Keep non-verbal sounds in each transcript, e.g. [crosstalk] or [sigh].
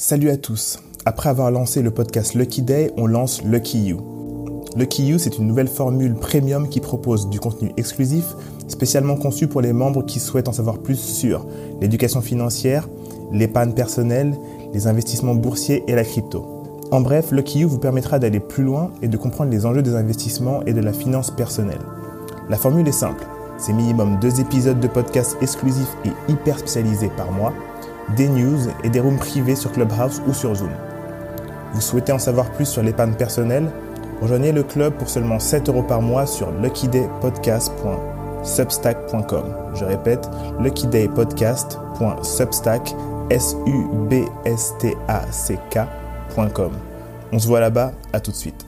Salut à tous. Après avoir lancé le podcast Lucky Day, on lance Lucky You. Lucky You, c'est une nouvelle formule premium qui propose du contenu exclusif, spécialement conçu pour les membres qui souhaitent en savoir plus sur l'éducation financière, l'épargne personnelle, les investissements boursiers et la crypto. En bref, Lucky You vous permettra d'aller plus loin et de comprendre les enjeux des investissements et de la finance personnelle. La formule est simple. C'est minimum deux épisodes de podcast exclusifs et hyper spécialisés par mois, des news et des rooms privés sur Clubhouse ou sur Zoom. Vous souhaitez en savoir plus sur l'épargne personnelle? Rejoignez le club pour seulement 7 euros par mois sur luckydaypodcast.substack.com. Je répète, luckydaypodcast.substack.com. On se voit là-bas, à tout de suite.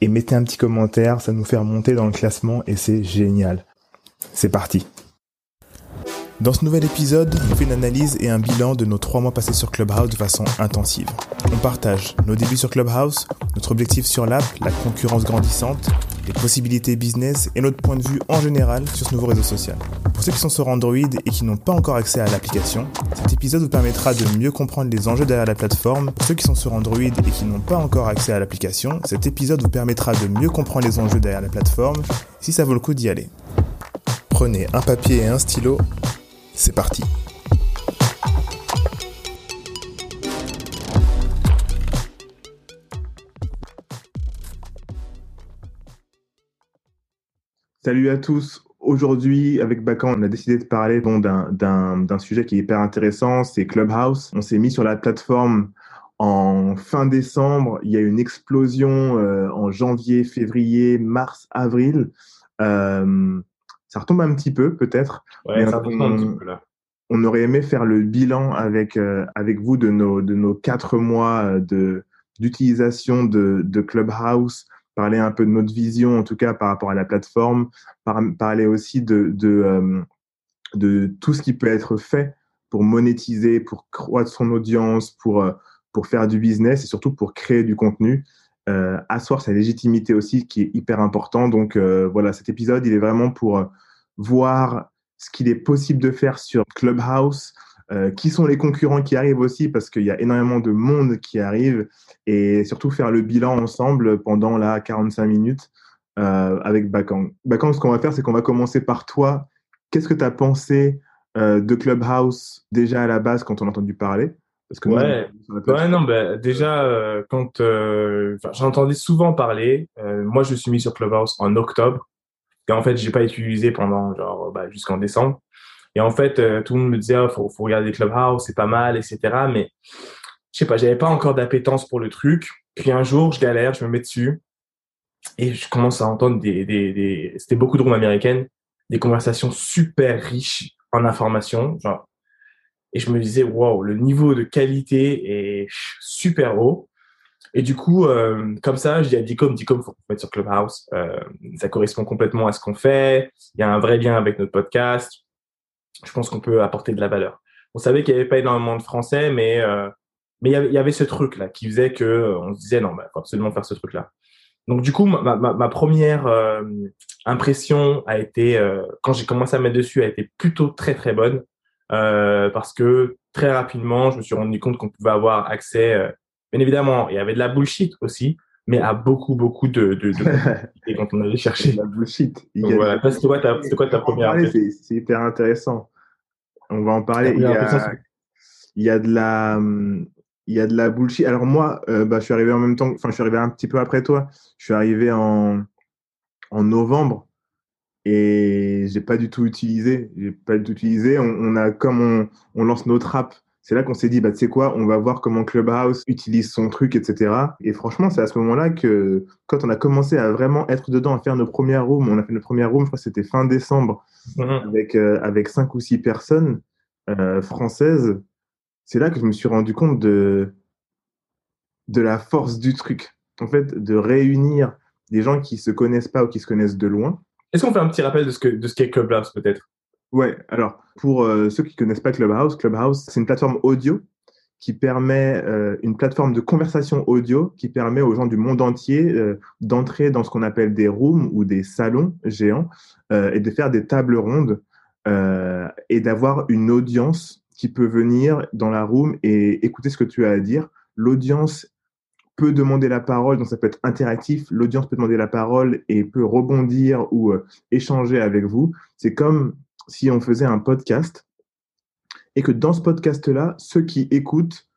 et mettez un petit commentaire, ça nous fait remonter dans le classement et c'est génial. C'est parti. Dans ce nouvel épisode, on fait une analyse et un bilan de nos trois mois passés sur Clubhouse de façon intensive. On partage nos débuts sur Clubhouse, notre objectif sur l'app, la concurrence grandissante, les possibilités business et notre point de vue en général sur ce nouveau réseau social. Pour ceux qui sont sur Android et qui n'ont pas encore accès à l'application, cet épisode vous permettra de mieux comprendre les enjeux derrière la plateforme. Pour ceux qui sont sur Android et qui n'ont pas encore accès à l'application, cet épisode vous permettra de mieux comprendre les enjeux derrière la plateforme si ça vaut le coup d'y aller. Prenez un papier et un stylo c'est parti. Salut à tous. Aujourd'hui, avec Bacan, on a décidé de parler bon, d'un sujet qui est hyper intéressant, c'est Clubhouse. On s'est mis sur la plateforme en fin décembre. Il y a une explosion euh, en janvier, février, mars, avril. Euh, ça retombe un petit peu peut-être. Ouais, ça retombe un petit peu là. On aurait aimé faire le bilan avec euh, avec vous de nos de nos quatre mois euh, de d'utilisation de, de Clubhouse, parler un peu de notre vision en tout cas par rapport à la plateforme, parler aussi de de, euh, de tout ce qui peut être fait pour monétiser, pour croître son audience, pour pour faire du business et surtout pour créer du contenu. Euh, asseoir sa légitimité aussi, qui est hyper important. Donc euh, voilà, cet épisode, il est vraiment pour euh, voir ce qu'il est possible de faire sur Clubhouse, qui sont les concurrents qui arrivent aussi, parce qu'il y a énormément de monde qui arrive, et surtout faire le bilan ensemble pendant la 45 minutes avec Bakang. Bakang, ce qu'on va faire, c'est qu'on va commencer par toi. Qu'est-ce que tu as pensé de Clubhouse déjà à la base quand on a entendu parler? Parce que ouais, ouais non, bah, déjà, euh, quand euh, j'entendais souvent parler, euh, moi je suis mis sur Clubhouse en octobre, et en fait, j'ai pas utilisé pendant genre bah, jusqu'en décembre. Et en fait, euh, tout le monde me disait, oh, faut, regarder Clubhouse, c'est pas mal, etc. Mais je sais pas, j'avais pas encore d'appétence pour le truc. Puis un jour, je galère, je me mets dessus, et je commence à entendre des, des, c'était beaucoup de rooms américaines, des conversations super riches en informations, genre et je me disais, wow, le niveau de qualité est super haut. Et du coup, euh, comme ça, je dis à Dicom, Dicom, faut mette sur Clubhouse. Euh, ça correspond complètement à ce qu'on fait. Il y a un vrai lien avec notre podcast. Je pense qu'on peut apporter de la valeur. On savait qu'il n'y avait pas énormément de Français, mais euh, mais il y, avait, il ce truc là qui faisait que euh, on se disait non, bah, faut absolument faire ce truc là. Donc du coup, ma, ma, première euh, impression a été quand j'ai commencé à mettre dessus a été plutôt très très bonne. Euh, parce que très rapidement, je me suis rendu compte qu'on pouvait avoir accès, euh, bien évidemment, il y avait de la bullshit aussi, mais à beaucoup, beaucoup de, de, de [laughs] quand on allait chercher. la bullshit. Donc, voilà. C'était quoi ta, quoi ta première C'est hyper intéressant. On va en parler. Il y, a, il y a de la, il y a de la bullshit. Alors moi, euh, bah, je suis arrivé en même temps, enfin, je suis arrivé un petit peu après toi. Je suis arrivé en, en novembre et j'ai pas du tout utilisé. J'ai pas du tout utilisé. On, on a comme on, on, lance notre app, c'est là qu'on s'est dit, bah, tu sais quoi, on va voir comment Clubhouse utilise son truc, etc. Et franchement, c'est à ce moment-là que, quand on a commencé à vraiment être dedans, à faire nos premières rooms, on a fait nos premières rooms, je crois que c'était fin décembre, mhm. avec, euh, avec cinq ou six personnes euh, françaises. C'est là que je me suis rendu compte de, de la force du truc. En fait, de réunir des gens qui se connaissent pas ou qui se connaissent de loin. Est-ce qu'on fait un petit rappel de ce que, de ce qu'est Clubhouse, peut-être? Ouais, alors pour euh, ceux qui connaissent pas Clubhouse, Clubhouse, c'est une plateforme audio qui permet euh, une plateforme de conversation audio qui permet aux gens du monde entier euh, d'entrer dans ce qu'on appelle des rooms ou des salons géants et de faire des tables rondes et d'avoir une audience qui peut venir dans la room et écouter ce que tu as à dire. L'audience peut demander la parole, donc ça peut être interactif. L'audience peut demander la parole et peut rebondir ou échanger avec vous. C'est comme si on faisait un podcast et que dans ce podcast-là, ceux qui écoutent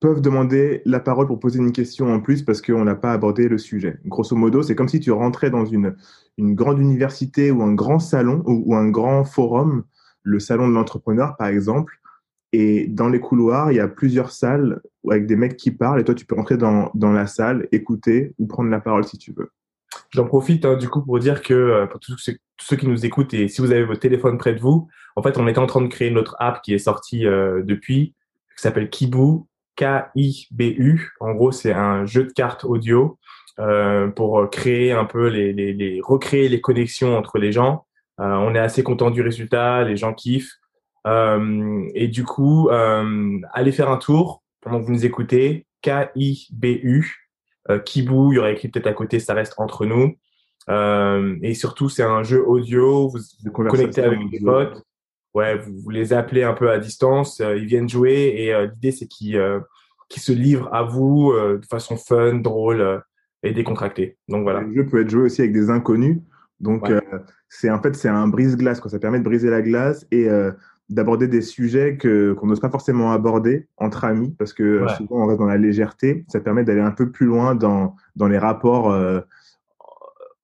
peuvent demander la parole pour poser une question en plus parce qu'on n'a pas abordé le sujet. Grosso modo, c'est comme si tu rentrais dans une, grande université ou un grand salon ou, un grand forum, le salon de l'entrepreneur par exemple, et dans les couloirs, il y a plusieurs salles avec des mecs qui parlent et toi, tu peux rentrer dans la salle, écouter ou prendre la parole si tu veux. J'en profite hein, du coup pour dire que euh, pour tous ceux, qui nous écoutent et si vous avez votre téléphone près de vous, en fait, on était en train de créer notre app qui est sortie euh, depuis, qui s'appelle Kibu, K-I-B-U. En gros, c'est un jeu de cartes audio euh, pour créer un peu les, les, les, recréer les connexions entre les gens. Euh, on est assez content du résultat, les gens kiffent. et du coup, allez faire un tour pendant que vous nous écoutez. K-I-B-U euh, Kibou, il y aurait écrit peut-être à côté, ça reste entre nous. Euh, et surtout, c'est un jeu audio, vous vous connectez avec des potes. Ouais, vous, les appelez un peu à distance, euh, ils viennent jouer et l'idée c'est qu'ils se livrent à vous de façon fun, drôle et décontractée. Donc voilà. Le jeu peut être joué aussi avec des inconnus. Donc c'est en fait c'est un brise-glace. Ça permet de briser la glace et d'aborder des sujets que qu'on n'ose pas forcément aborder entre amis parce que euh, souvent on reste dans la légèreté. Ça permet d'aller un peu plus loin dans dans les rapports euh,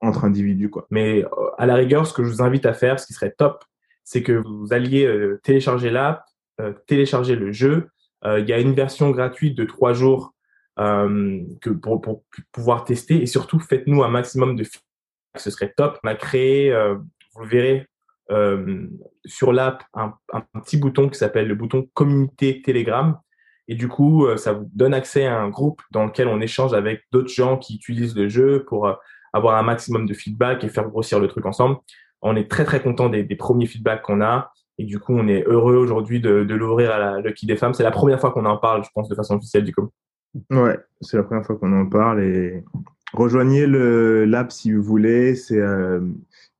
entre individus quoi. Mais euh, à la rigueur, ce que je vous invite à faire, ce qui serait top, c'est que vous alliez télécharger l'app, télécharger le jeu. Il y a une version gratuite de trois jours que pour, pour pouvoir tester et surtout faites-nous un maximum de ce serait top. On a créé, vous le verrez euh, sur l'app un, petit bouton qui s'appelle le bouton communauté Telegram. Et du coup, euh, ça vous donne accès à un groupe dans lequel on échange avec d'autres gens qui utilisent le jeu pour euh, avoir un maximum de feedback et faire grossir le truc ensemble. On est très très content des, premiers feedbacks qu'on a. Et du coup, on est heureux aujourd'hui de, l'ouvrir à la Lucky des femmes. C'est la première fois qu'on en parle, je pense, de façon officielle du coup. Ouais, c'est la première fois qu'on en parle et rejoignez l'app si vous voulez. C'est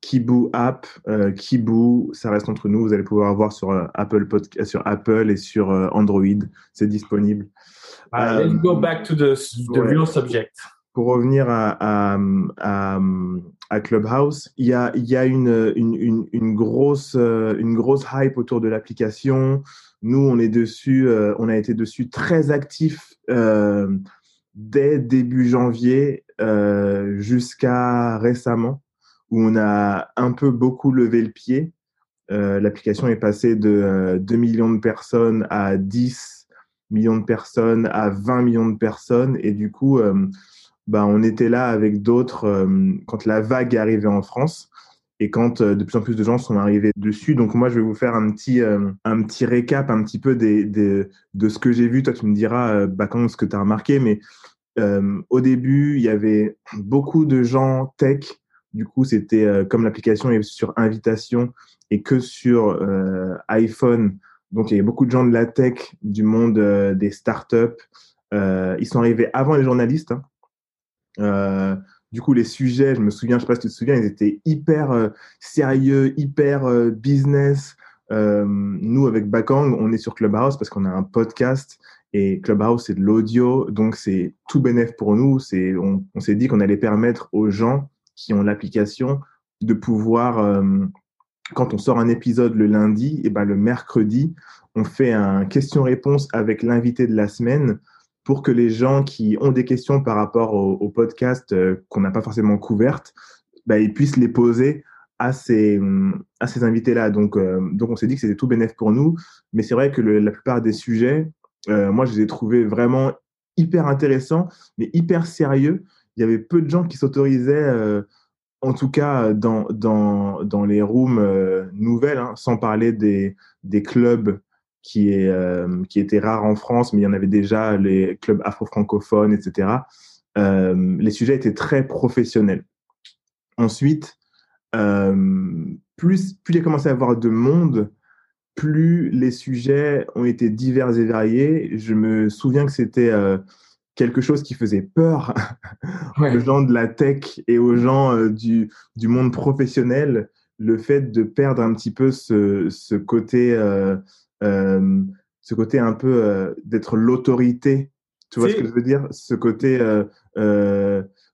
Kibu app, euh, Kibu, ça reste entre nous. Vous allez pouvoir voir sur euh, Apple sur Apple et sur euh, Android. C'est disponible. let's go back to the, real subject. Pour revenir à, à, à, Clubhouse, il y a, il y a une, une, une, grosse, une grosse hype autour de l'application. Nous, on est dessus, on a été dessus très actifs dès début janvier jusqu'à récemment où on a un peu beaucoup levé le pied. Euh, l'application est passée de 2 euh, millions de personnes à 10 millions de personnes à 20 millions de personnes. Et du coup, euh, bah, on était là avec d'autres quand la vague est arrivée en France et quand de plus en plus de gens sont arrivés dessus. Donc moi, je vais vous faire un petit, un petit récap un petit peu de ce que j'ai vu. Toi, tu me diras bah, quand ce que tu as remarqué. Mais au début, il y avait beaucoup de gens tech du coup, c'était euh, comme l'application est sur invitation et que sur euh, iPhone. Donc, il y avait beaucoup de gens de la tech, du monde euh, des startups. ils sont arrivés avant les journalistes. Hein. du coup, les sujets, je me souviens, je sais pas si tu te souviens, ils étaient hyper sérieux, hyper business. nous, avec Bakang, on est sur Clubhouse parce qu'on a un podcast et Clubhouse, c'est de l'audio, donc c'est tout bénéf pour nous. On s'est dit qu'on allait permettre aux gens qui ont l'application de pouvoir, euh, quand on sort un épisode le lundi, et ben le mercredi, on fait un question-réponse avec l'invité de la semaine pour que les gens qui ont des questions par rapport au, podcast euh, qu'on n'a pas forcément couvertes, ben, ils puissent les poser à ces, à ces invités-là. Donc, donc on s'est dit que c'était tout bénéf pour nous. Mais c'est vrai que la plupart des sujets, moi, je les ai trouvés vraiment hyper intéressants, mais hyper sérieux. Il y avait peu de gens qui s'autorisaient en tout cas dans, dans, dans les rooms euh, nouvelles, hein, sans parler des, des clubs qui, est, euh, qui étaient rares en France, mais il y en avait déjà, les clubs afro-francophones, etc. Euh, les sujets étaient très professionnels. Ensuite, plus, plus il a commencé à avoir de monde, plus les sujets ont été divers et variés. Je me souviens que c'était quelque chose qui faisait peur [laughs] aux gens de la tech et aux gens euh, du, du monde professionnel, le fait de perdre un petit peu ce, ce côté, euh, euh, ce côté un peu d'être l'autorité. Tu vois ce que je veux dire? Ce côté,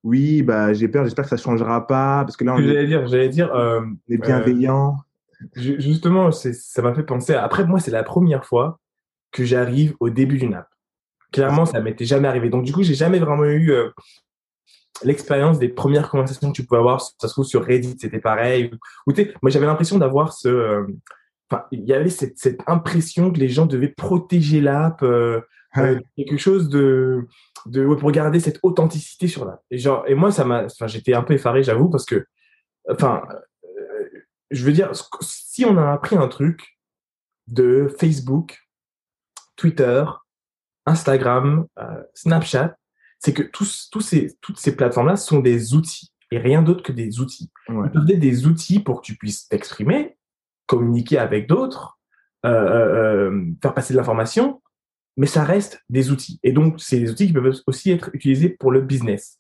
oui, bah, j'ai peur, j'espère que ça changera pas. Parce que là, on j'allais dire, j'allais dire, est bienveillant. justement, ça m'a fait penser. Après, moi, c'est la première fois que j'arrive au début d'une app. Clairement, ça m'était jamais arrivé. Donc, du coup, j'ai jamais vraiment eu euh, l'expérience des premières conversations que tu pouvais avoir. Ça se trouve sur Reddit, c'était pareil. Ou, moi, j'avais l'impression d'avoir ce. Euh, il y avait cette, cette, impression que les gens devaient protéger l'app, euh, quelque chose de, de pour garder cette authenticité sur l'app. Et genre, et moi, ça m'a. J'étais un peu effaré, j'avoue, parce que, enfin, je veux dire, si on a appris un truc de Facebook, Twitter, Instagram, euh, Snapchat, c'est que tous, tous ces, toutes ces plateformes-là sont des outils et rien d'autre que des outils. Ils peuvent être des outils pour que tu puisses t'exprimer, communiquer avec d'autres, euh, euh, faire passer de l'information, mais ça reste des outils. Et donc, c'est des outils qui peuvent aussi être utilisés pour le business.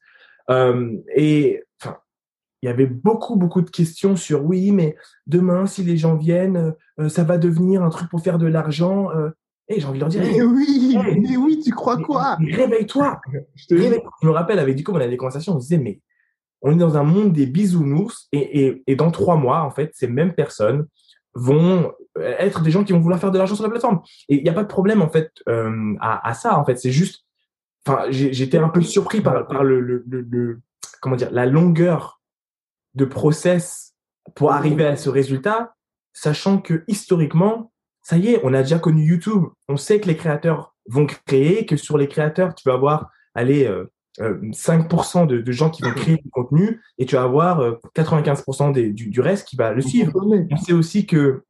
et enfin, il y avait beaucoup, beaucoup de questions sur oui, mais demain, si les gens viennent, ça va devenir un truc pour faire de l'argent. Et j'ai envie de leur dire. Mais oui, mais oui, tu crois quoi? Réveille-toi. je, me rappelle, avec Ducom, on avait des conversations, on se disait, mais on est dans un monde des bisounours et, et, et dans trois mois, en fait, ces mêmes personnes vont être des gens qui vont vouloir faire de l'argent sur la plateforme. Et il n'y a pas de problème, en fait, euh, à, à, ça, en fait. C'est juste, enfin, j'étais un peu surpris par, par le, le, le, comment dire, la longueur de process pour arriver à ce résultat, sachant que historiquement, ça y est, on a déjà connu YouTube. On sait que les créateurs vont créer, que sur les créateurs, tu vas avoir, allez, euh, 5% euh, de, gens qui vont créer du contenu et tu vas avoir 95% euh, du, reste qui va le suivre. On sait aussi que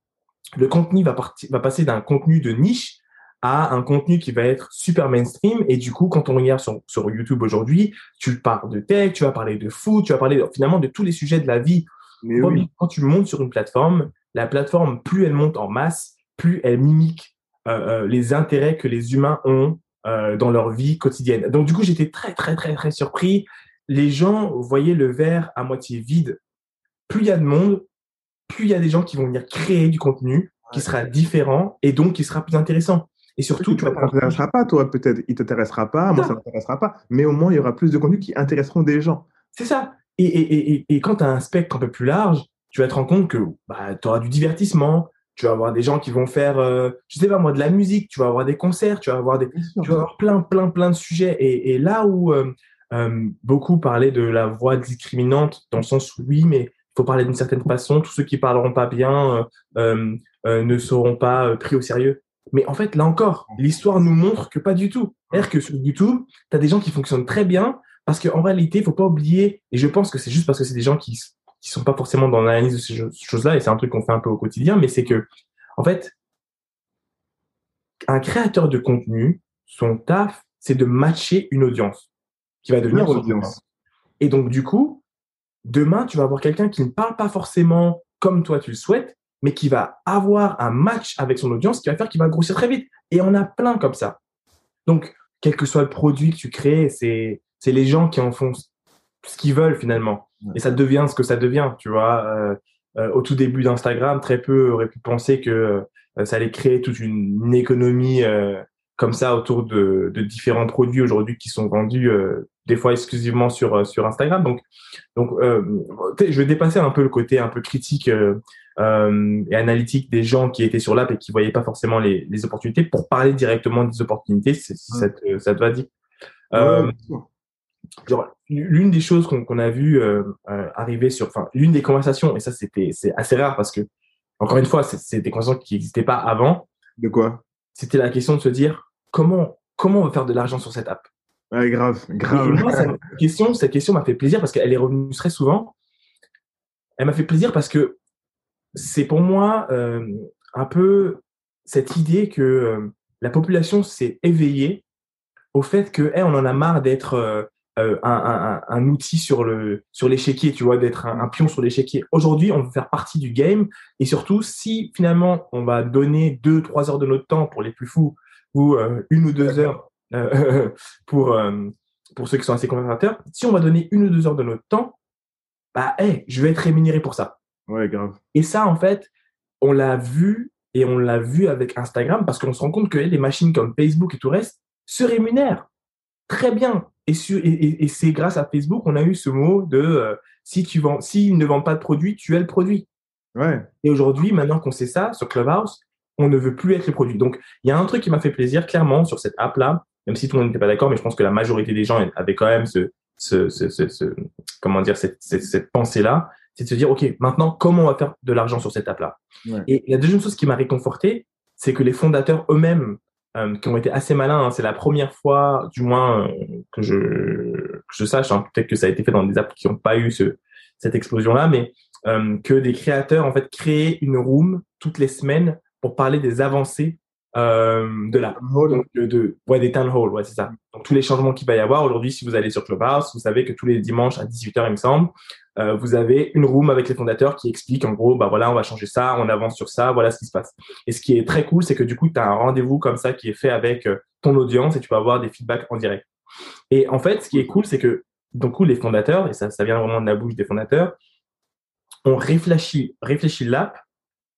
le contenu va, va passer d'un contenu de niche à un contenu qui va être super mainstream. Et du coup, quand on regarde sur, sur YouTube aujourd'hui, tu parles de tech, tu vas parler de foot, tu vas parler finalement de tous les sujets de la vie. Mais Quand tu montes sur une plateforme, la plateforme, plus elle monte en masse, plus elle mimique euh, euh, les intérêts que les humains ont euh, dans leur vie quotidienne. Donc du coup, j'étais très très très très surpris. Les gens voyaient le verre à moitié vide. Plus il y a de monde, plus il y a des gens qui vont venir créer du contenu qui sera différent et donc qui sera plus intéressant. Et surtout, tu ne t'intéressera pas, toi, peut-être. Il t'intéressera pas, moi, ça ne m'intéressera pas. Mais au moins, il y aura plus de contenu qui intéresseront des gens. C'est ça. Et, et, et, et quand tu as un spectre un peu plus large, tu vas te rendre compte que bah, tu auras du divertissement, tu vas avoir des gens qui vont faire, euh, je sais pas moi, de la musique, tu vas avoir des concerts, tu vas avoir des, tu vas avoir plein, plein, plein de sujets. Et, et là où euh, euh, beaucoup parlaient de la voix discriminante, dans le sens où oui, mais il faut parler d'une certaine façon, tous ceux qui parleront pas bien euh, ne seront pas pris au sérieux. Mais en fait, là encore, l'histoire nous montre que pas du tout. C'est-à-dire que sur YouTube, tu as des gens qui fonctionnent très bien, parce qu'en réalité, il faut pas oublier, et je pense que c'est juste parce que c'est des gens qui qui sont pas forcément dans l'analyse de ces choses-là, et c'est un truc qu'on fait un peu au quotidien, mais c'est que, en fait, un créateur de contenu, son taf, c'est de matcher une audience qui va devenir audience. Et donc, du coup, demain, tu vas avoir quelqu'un qui ne parle pas forcément comme toi tu le souhaites, mais qui va avoir un match avec son audience qui va faire qu'il va grossir très vite. Et on a plein comme ça. Donc, quel que soit le produit que tu crées, c'est, c'est les gens qui en font ce qu'ils veulent finalement. Et ça devient ce que ça devient, tu vois. Euh, euh, au tout début d'Instagram, très peu auraient pu penser que euh, ça allait créer toute une, une économie euh, comme ça autour de, de différents produits aujourd'hui qui sont vendus des fois exclusivement sur sur Instagram. Donc donc je vais dépasser un peu le côté un peu critique et analytique des gens qui étaient sur l'app et qui voyaient pas forcément les, les opportunités pour parler directement des opportunités. Si ça te, ça te va dire. L'une des choses qu'on a vu euh, euh, arriver sur, enfin, l'une des conversations, et ça c'était c'est assez rare parce que encore une fois, c'est des conversations qui n'existaient pas avant. De quoi? C'était la question de se dire comment comment on va faire de l'argent sur cette app? Ouais, grave, grave. cette question, cette question m'a fait plaisir parce qu'elle est revenue très souvent. Elle m'a fait plaisir parce que c'est pour moi euh, un peu cette idée que euh, la population s'est éveillée au fait que on en a marre d'être euh, euh, un, un, un, outil sur le sur l'échiquier, tu vois, d'être un, pion sur l'échiquier. Aujourd'hui, on veut faire partie du game et surtout si finalement on va donner deux trois heures de notre temps pour les plus fous ou une ou deux heures [laughs] pour pour ceux qui sont assez conservateurs, si on va donner une ou deux heures de notre temps, bah, hey, je vais être rémunéré pour ça. Ouais, grave. Et ça, en fait, on l'a vu et on l'a vu avec Instagram parce qu'on se rend compte que les machines comme Facebook et tout le reste se rémunèrent très bien. Et, et, c'est grâce à Facebook qu'on a eu ce mot de euh, si tu vends, s'ils ne vendent pas de produit, tu es le produit. Ouais. Et aujourd'hui, maintenant qu'on sait ça sur Clubhouse, on ne veut plus être le produit. Donc, il y a un truc qui m'a fait plaisir clairement sur cette app-là, même si tout le monde n'était pas d'accord, mais je pense que la majorité des gens avaient quand même ce, ce, ce, ce comment dire, cette, cette, cette pensée-là c'est de se dire, OK, maintenant, comment on va faire de l'argent sur cette app-là? Et la deuxième chose qui m'a réconforté, c'est que les fondateurs eux-mêmes, euh, qui ont été assez malins, hein, c'est la première fois, du moins, euh, que, je, que je sache, hein, peut-être que ça a été fait dans des apps qui n'ont pas eu ce, cette explosion-là, mais euh, que des créateurs, en fait, créaient une room toutes les semaines pour parler des avancées euh, de la donc de, ouais des town hall ouais c'est ça. Donc tous les changements qu'il va y avoir aujourd'hui si vous allez sur Clubhouse vous savez que tous les dimanches à 18h il me semble euh, vous avez une room avec les fondateurs qui explique en gros bah voilà on va changer ça on avance sur ça voilà ce qui se passe. Et ce qui est très cool c'est que du coup tu as un rendez-vous comme ça qui est fait avec euh, ton audience et tu vas avoir des feedbacks en direct. Et en fait ce qui est cool c'est que donc les fondateurs et ça ça vient vraiment de la bouche des fondateurs ont réfléchi réfléchi l'app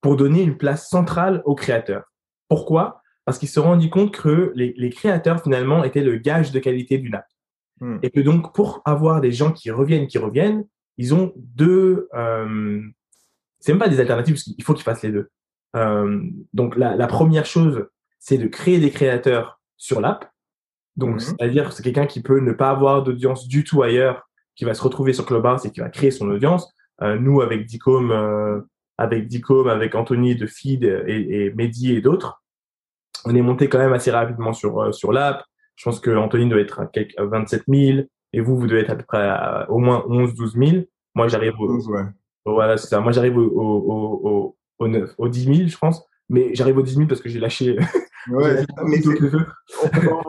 pour donner une place centrale aux créateurs pourquoi? Parce qu'ils se sont rendus compte que les, créateurs, finalement, étaient le gage de qualité d'une app. Hmm. Et que donc, pour avoir des gens qui reviennent, qui reviennent, ils ont deux... Euh, c'est même pas des alternatives, parce qu'il faut qu'ils fassent les deux. Euh, donc, la, première chose, c'est de créer des créateurs sur l'app. Donc, hmm. c'est-à-dire c'est quelqu'un qui peut ne pas avoir d'audience du tout ailleurs, qui va se retrouver sur Clubhouse et qui va créer son audience. Euh, nous, avec Dicom, avec Dicom, avec Anthony de Feed et, et Mehdi et d'autres, on est monté quand même assez rapidement sur euh, sur l'app. Je pense que Anthony doit être à, quelques, 27 000 et vous, vous devez être à peu près à, au moins 11 12 000. Moi, j'arrive au, voilà, c'est ça. Moi, j'arrive au, au, au, au, 9, au 10 000, je pense. Mais j'arrive au 10 000 parce que j'ai lâché. Ouais, mais,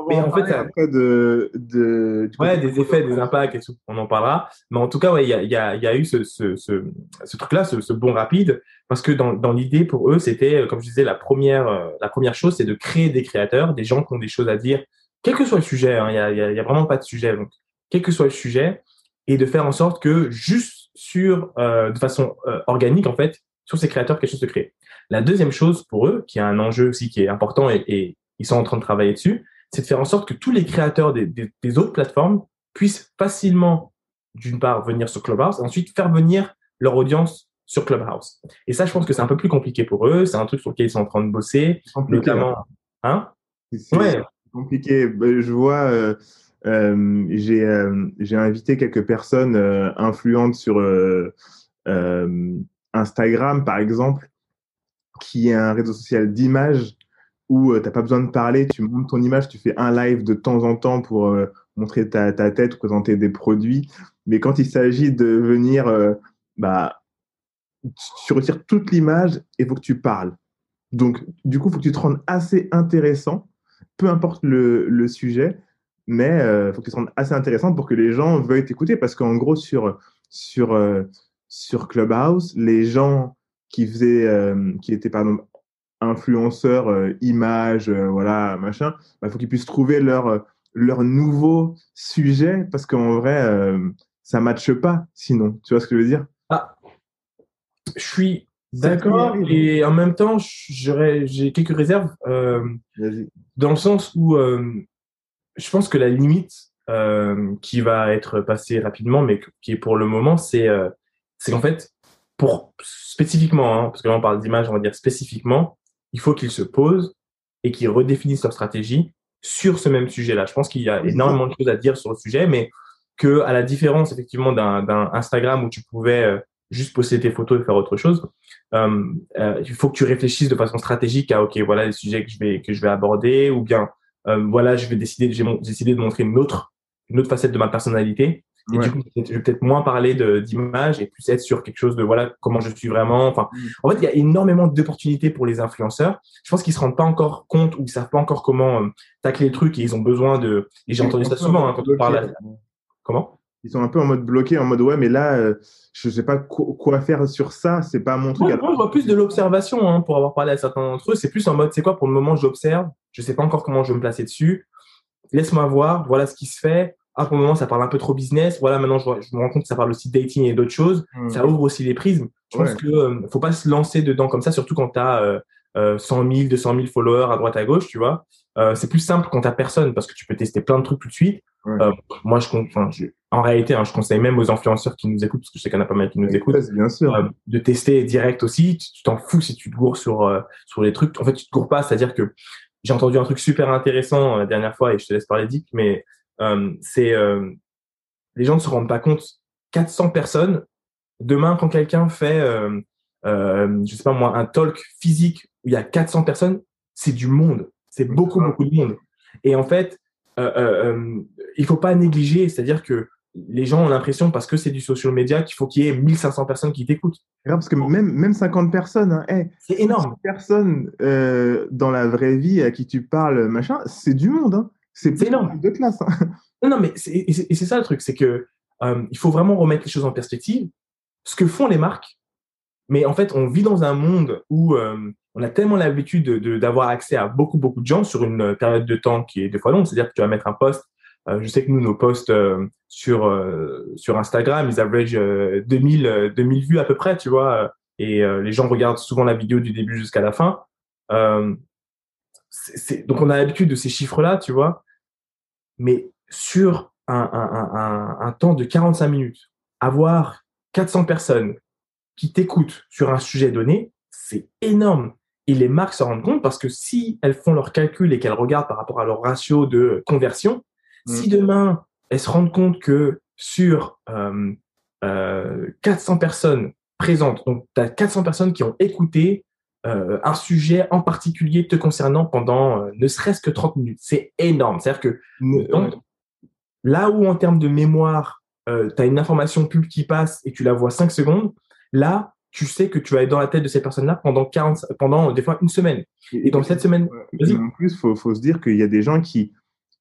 mais en fait, ça... de, de, ouais, des effets, des impacts et tout. On en parlera. Mais en tout cas, ouais, il y a, y, a, y a eu ce, ce, ce, ce truc-là, ce, ce bon rapide, parce que dans, dans l'idée pour eux, c'était, comme je disais, la première, euh, la première chose, c'est de créer des créateurs, des gens qui ont des choses à dire, quel que soit le sujet. Hein, il hein, y, a, y, a, vraiment pas de sujet. Donc, quel que soit le sujet, et de faire en sorte que juste sur, euh, de façon euh, organique, en fait, sur ces créateurs, quelque chose se crée. La deuxième chose pour eux, qui est un enjeu aussi qui est important et, ils sont en train de travailler dessus, c'est de faire en sorte que tous les créateurs des, autres plateformes puissent facilement, d'une part, venir sur Clubhouse, et ensuite faire venir leur audience sur Clubhouse. Et ça, je pense que c'est un peu plus compliqué pour eux. C'est un truc sur lequel ils sont en train de bosser, notamment. Hein, hein? C'est compliqué. Bah, je vois. Euh, euh, j'ai euh, j'ai invité quelques personnes influentes sur Instagram, par exemple, qui est un réseau social d'image où euh, tu n'as pas besoin de parler, tu montes ton image, tu fais un live de temps en temps pour euh, montrer ta, ta, tête présenter des produits. Mais quand il s'agit de venir, euh, bah, tu retires toute l'image et il faut que tu parles. Donc, du coup, il faut que tu te rendes assez intéressant, peu importe le, le sujet, mais il faut que tu te rendes assez intéressant pour que les gens veuillent t'écouter. Parce qu'en gros, sur, sur, sur Clubhouse, les gens qui faisaient, euh, qui étaient par exemple influenceurs, euh, images, euh, voilà, machin, il bah, faut qu'ils puissent trouver leur leur nouveau sujet parce qu'en vrai, ça matche pas. Sinon, tu vois ce que je veux dire? Ah, je suis d'accord et en même temps, j'ai quelques réserves dans le sens où je pense que la limite qui va être passée rapidement, mais qui est pour le moment, c'est c'est qu'en fait, pour spécifiquement, hein, parce que là on parle d'image, on va dire spécifiquement, il faut qu'ils se posent et qu'ils redéfinissent leur stratégie sur ce même sujet-là. Je pense qu'il y a énormément de choses à dire sur le sujet, mais que à la différence effectivement d'un Instagram où tu pouvais euh, juste poster tes photos et faire autre chose, euh, euh, il faut que tu réfléchisses de façon stratégique à ok voilà les sujets que je vais que je vais aborder ou bien voilà je vais décider j'ai décidé de montrer une autre une autre facette de ma personnalité et du coup, je vais peut-être moins parler d'image et plus être sur quelque chose de voilà comment je suis vraiment. Enfin, mm. en fait, il y a énormément d'opportunités pour les influenceurs. Je pense qu'ils se rendent pas encore compte ou ils savent pas encore comment euh, tacler le truc et ils ont besoin de. Et j'ai entendu ça souvent hein, quand on parle. Comment? Ils sont un peu en mode bloqué, en mode ouais, mais là, euh, je sais pas quoi faire sur ça. C'est pas mon truc. Moi, je vois plus de l'observation hein, pour avoir parlé à certains d'entre eux. C'est plus en mode c'est quoi pour le moment j'observe. Je sais pas encore comment je vais me placer dessus. Laisse-moi voir. Voilà ce qui se fait ah, pour le moment, ça parle un peu trop business. Voilà, maintenant, je, me rends compte que ça parle aussi dating et d'autres choses. Hmm. Ça ouvre aussi les prismes. Je pense que euh, faut pas se lancer dedans comme ça, surtout quand tu as euh, euh, 100 000, 200 000 followers à droite à gauche, tu vois. Euh, c'est plus simple quand t'as personne parce que tu peux tester plein de trucs tout de suite. Euh, moi, je, enfin, en réalité, hein, je conseille même aux influenceurs qui nous écoutent, parce que je sais qu'il y en a pas mal qui nous écoutent, bien sûr. De tester direct aussi. Tu t'en fous si tu te gourres sur sur les trucs. En fait, tu te gourres pas, c'est-à-dire que j'ai entendu un truc super intéressant la dernière fois et je te laisse parler Dick, mais c'est les gens ne se rendent pas compte. 400 personnes, demain, quand quelqu'un fait, euh, euh, je sais pas moi, un talk physique où il y a 400 personnes, c'est du monde. C'est beaucoup, beaucoup de monde. Et en fait, euh, euh, euh il faut pas négliger, c'est-à-dire que les gens ont l'impression, parce que c'est du social media, qu'il faut qu'il y ait 1500 personnes qui t'écoutent. Parce que même, même 50 personnes, hein, c'est énorme. personnes euh, dans la vraie vie à qui tu parles, machin, c'est du monde. Hein. C'est énorme. De classe. Hein. Non, non, mais c'est ça le truc, c'est que euh, il faut vraiment remettre les choses en perspective. Ce que font les marques, mais en fait, on vit dans un monde où euh, on a tellement l'habitude d'avoir accès à beaucoup, beaucoup de gens sur une période de temps qui est des fois longue. C'est-à-dire que tu vas mettre un post. Euh, je sais que nous, nos posts euh, sur euh, sur Instagram, ils averagent 2000 2000 vues à peu près, tu vois. Et les gens regardent souvent la vidéo du début jusqu'à la fin. C'est donc on a l'habitude de ces chiffres-là, tu vois. Mais sur un, un, un, un, temps de 45 minutes, avoir 400 personnes qui t'écoutent sur un sujet donné, c'est énorme. Et les marques se rendent compte parce que si elles font leurs calculs et qu'elles regardent par rapport à leur ratio de conversion, mmh. si demain elles se rendent compte que sur euh, euh, 400 personnes présentes, donc tu as 400 personnes qui ont écouté euh, un sujet en particulier te concernant pendant euh, ne serait-ce que 30 minutes. C'est énorme. C'est-à-dire que là où en termes de mémoire, euh, tu as une information pub qui passe et tu la vois 5 secondes, là, tu sais que tu vas être dans la tête de ces personnes-là pendant 40, pendant des fois une semaine. Et dans cette semaine, en plus, faut, faut se dire qu'il y a des gens qui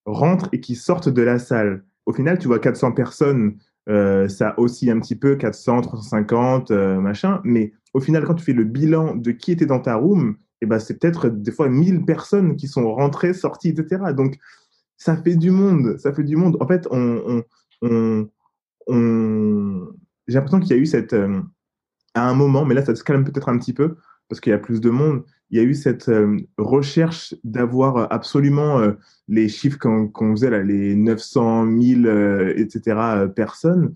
rentrent et qui sortent de la salle. Au final, tu vois 400 personnes, euh, ça oscille un petit peu, 400, 350, euh, machin, mais au final, quand tu fais le bilan de qui était dans ta room, eh ben, c'est peut-être des fois 1000 personnes qui sont rentrées, sorties, etc. Donc, ça fait du monde. Ça fait du monde. En fait, on, on, on, j'ai l'impression qu'il y a eu cette. Euh, à un moment, mais là, ça se calme peut-être un petit peu parce qu'il y a plus de monde. Il y a eu cette euh, recherche d'avoir absolument euh, les chiffres qu'on faisait, là, les 900 000, etc., personnes.